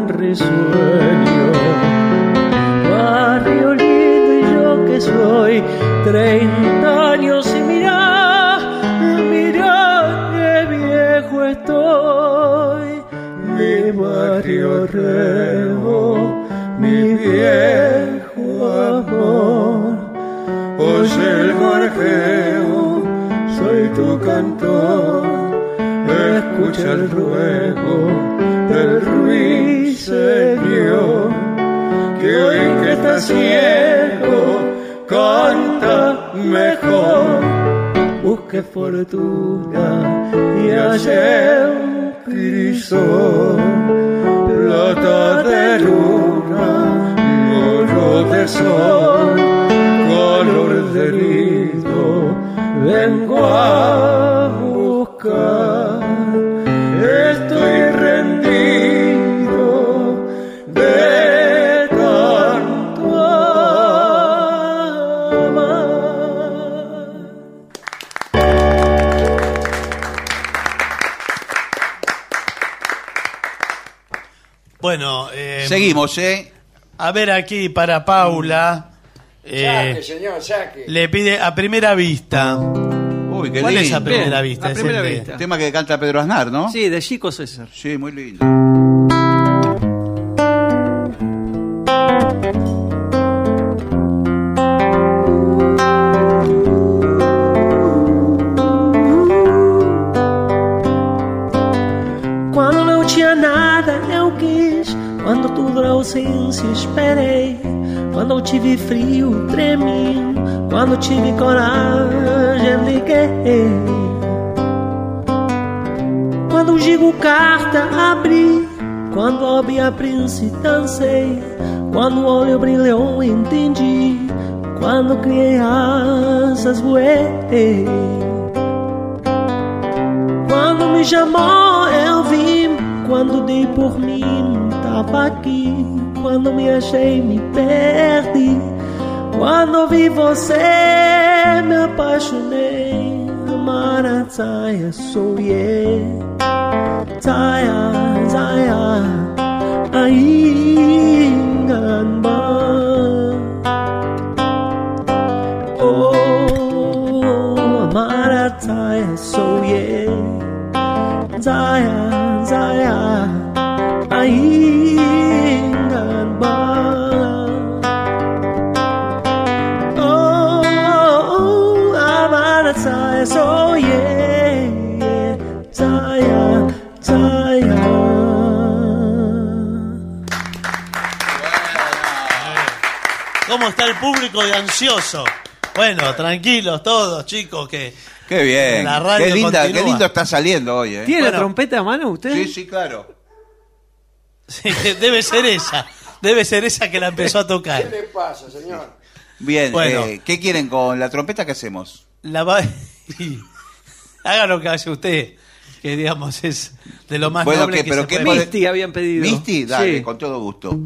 risueño. Barrio lindo y yo que soy treinta años y mira, mira qué viejo estoy, mi barrio reo, mi viejo amor, oye el gorjeo, soy tu cantor, escucha el ruego ruiseñor que hoy que está ciego canta mejor. Busque fortuna y hallé un crisol, plata de luna, oro de sol, color de lindo, vengo a buscar. Seguimos, ¿eh? a ver aquí para Paula. eh, Saque, señor, saque. le pide a primera vista. Uy, qué ¿Cuál lindo. es a primera vista? a Es primera el de- vista. Tema que canta Pedro Aznar, ¿no? Sí, de Chico César. Sí, muy lindo. Ausência, esperei. Quando eu tive frio, tremi. Quando tive coragem, liguei. Quando digo carta, abri. Quando ouvi a príncipe, dancei. Quando o olho brilhou, entendi. Quando criei asas, voei. Quando me chamou, eu vim. Quando dei por mim, tava aqui. Quando me achei, me perdi. Quando vi você, me apaixonei. Marataya, sou eu. Taya, Taya, aingan ba? Ansioso? Bueno, tranquilos todos, chicos, que Qué bien. La radio qué, linda, continúa. qué lindo está saliendo hoy, ¿eh? ¿Tiene Bueno. la trompeta a mano usted? Sí, sí, claro. sí, [laughs] debe ser esa. Debe ser esa que la empezó a tocar. ¿Qué le pasa, señor? Bien, Bueno. eh, ¿qué quieren con la trompeta? ¿Qué hacemos? La va... [laughs] Haga lo que hace usted, que digamos es de lo más Bueno, noble ¿qué- que pero se qué puede Misty habían pedido. ¿Misty? Dale, Sí. con todo gusto.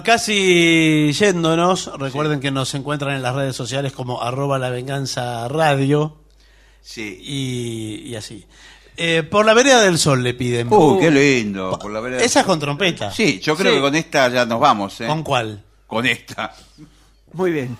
Bueno, casi yéndonos, recuerden que nos encuentran en las redes sociales como arroba la venganza radio Sí. y, y así. Eh, por la vereda del sol le piden. Uh, qué lindo. Por la vereda. Esa es con trompeta. Sí, yo creo Sí. que con esta ya nos vamos, ¿eh? ¿Con cuál? Con esta. Muy bien.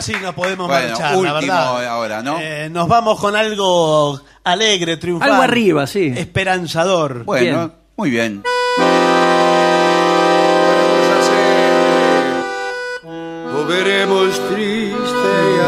Sí nos podemos Bueno, marchar, la último verdad. ahora, ¿no? Eh, nos vamos con algo alegre, triunfante. Algo arriba, sí. Esperanzador. Bueno, Bien. muy bien. Lo veremos triste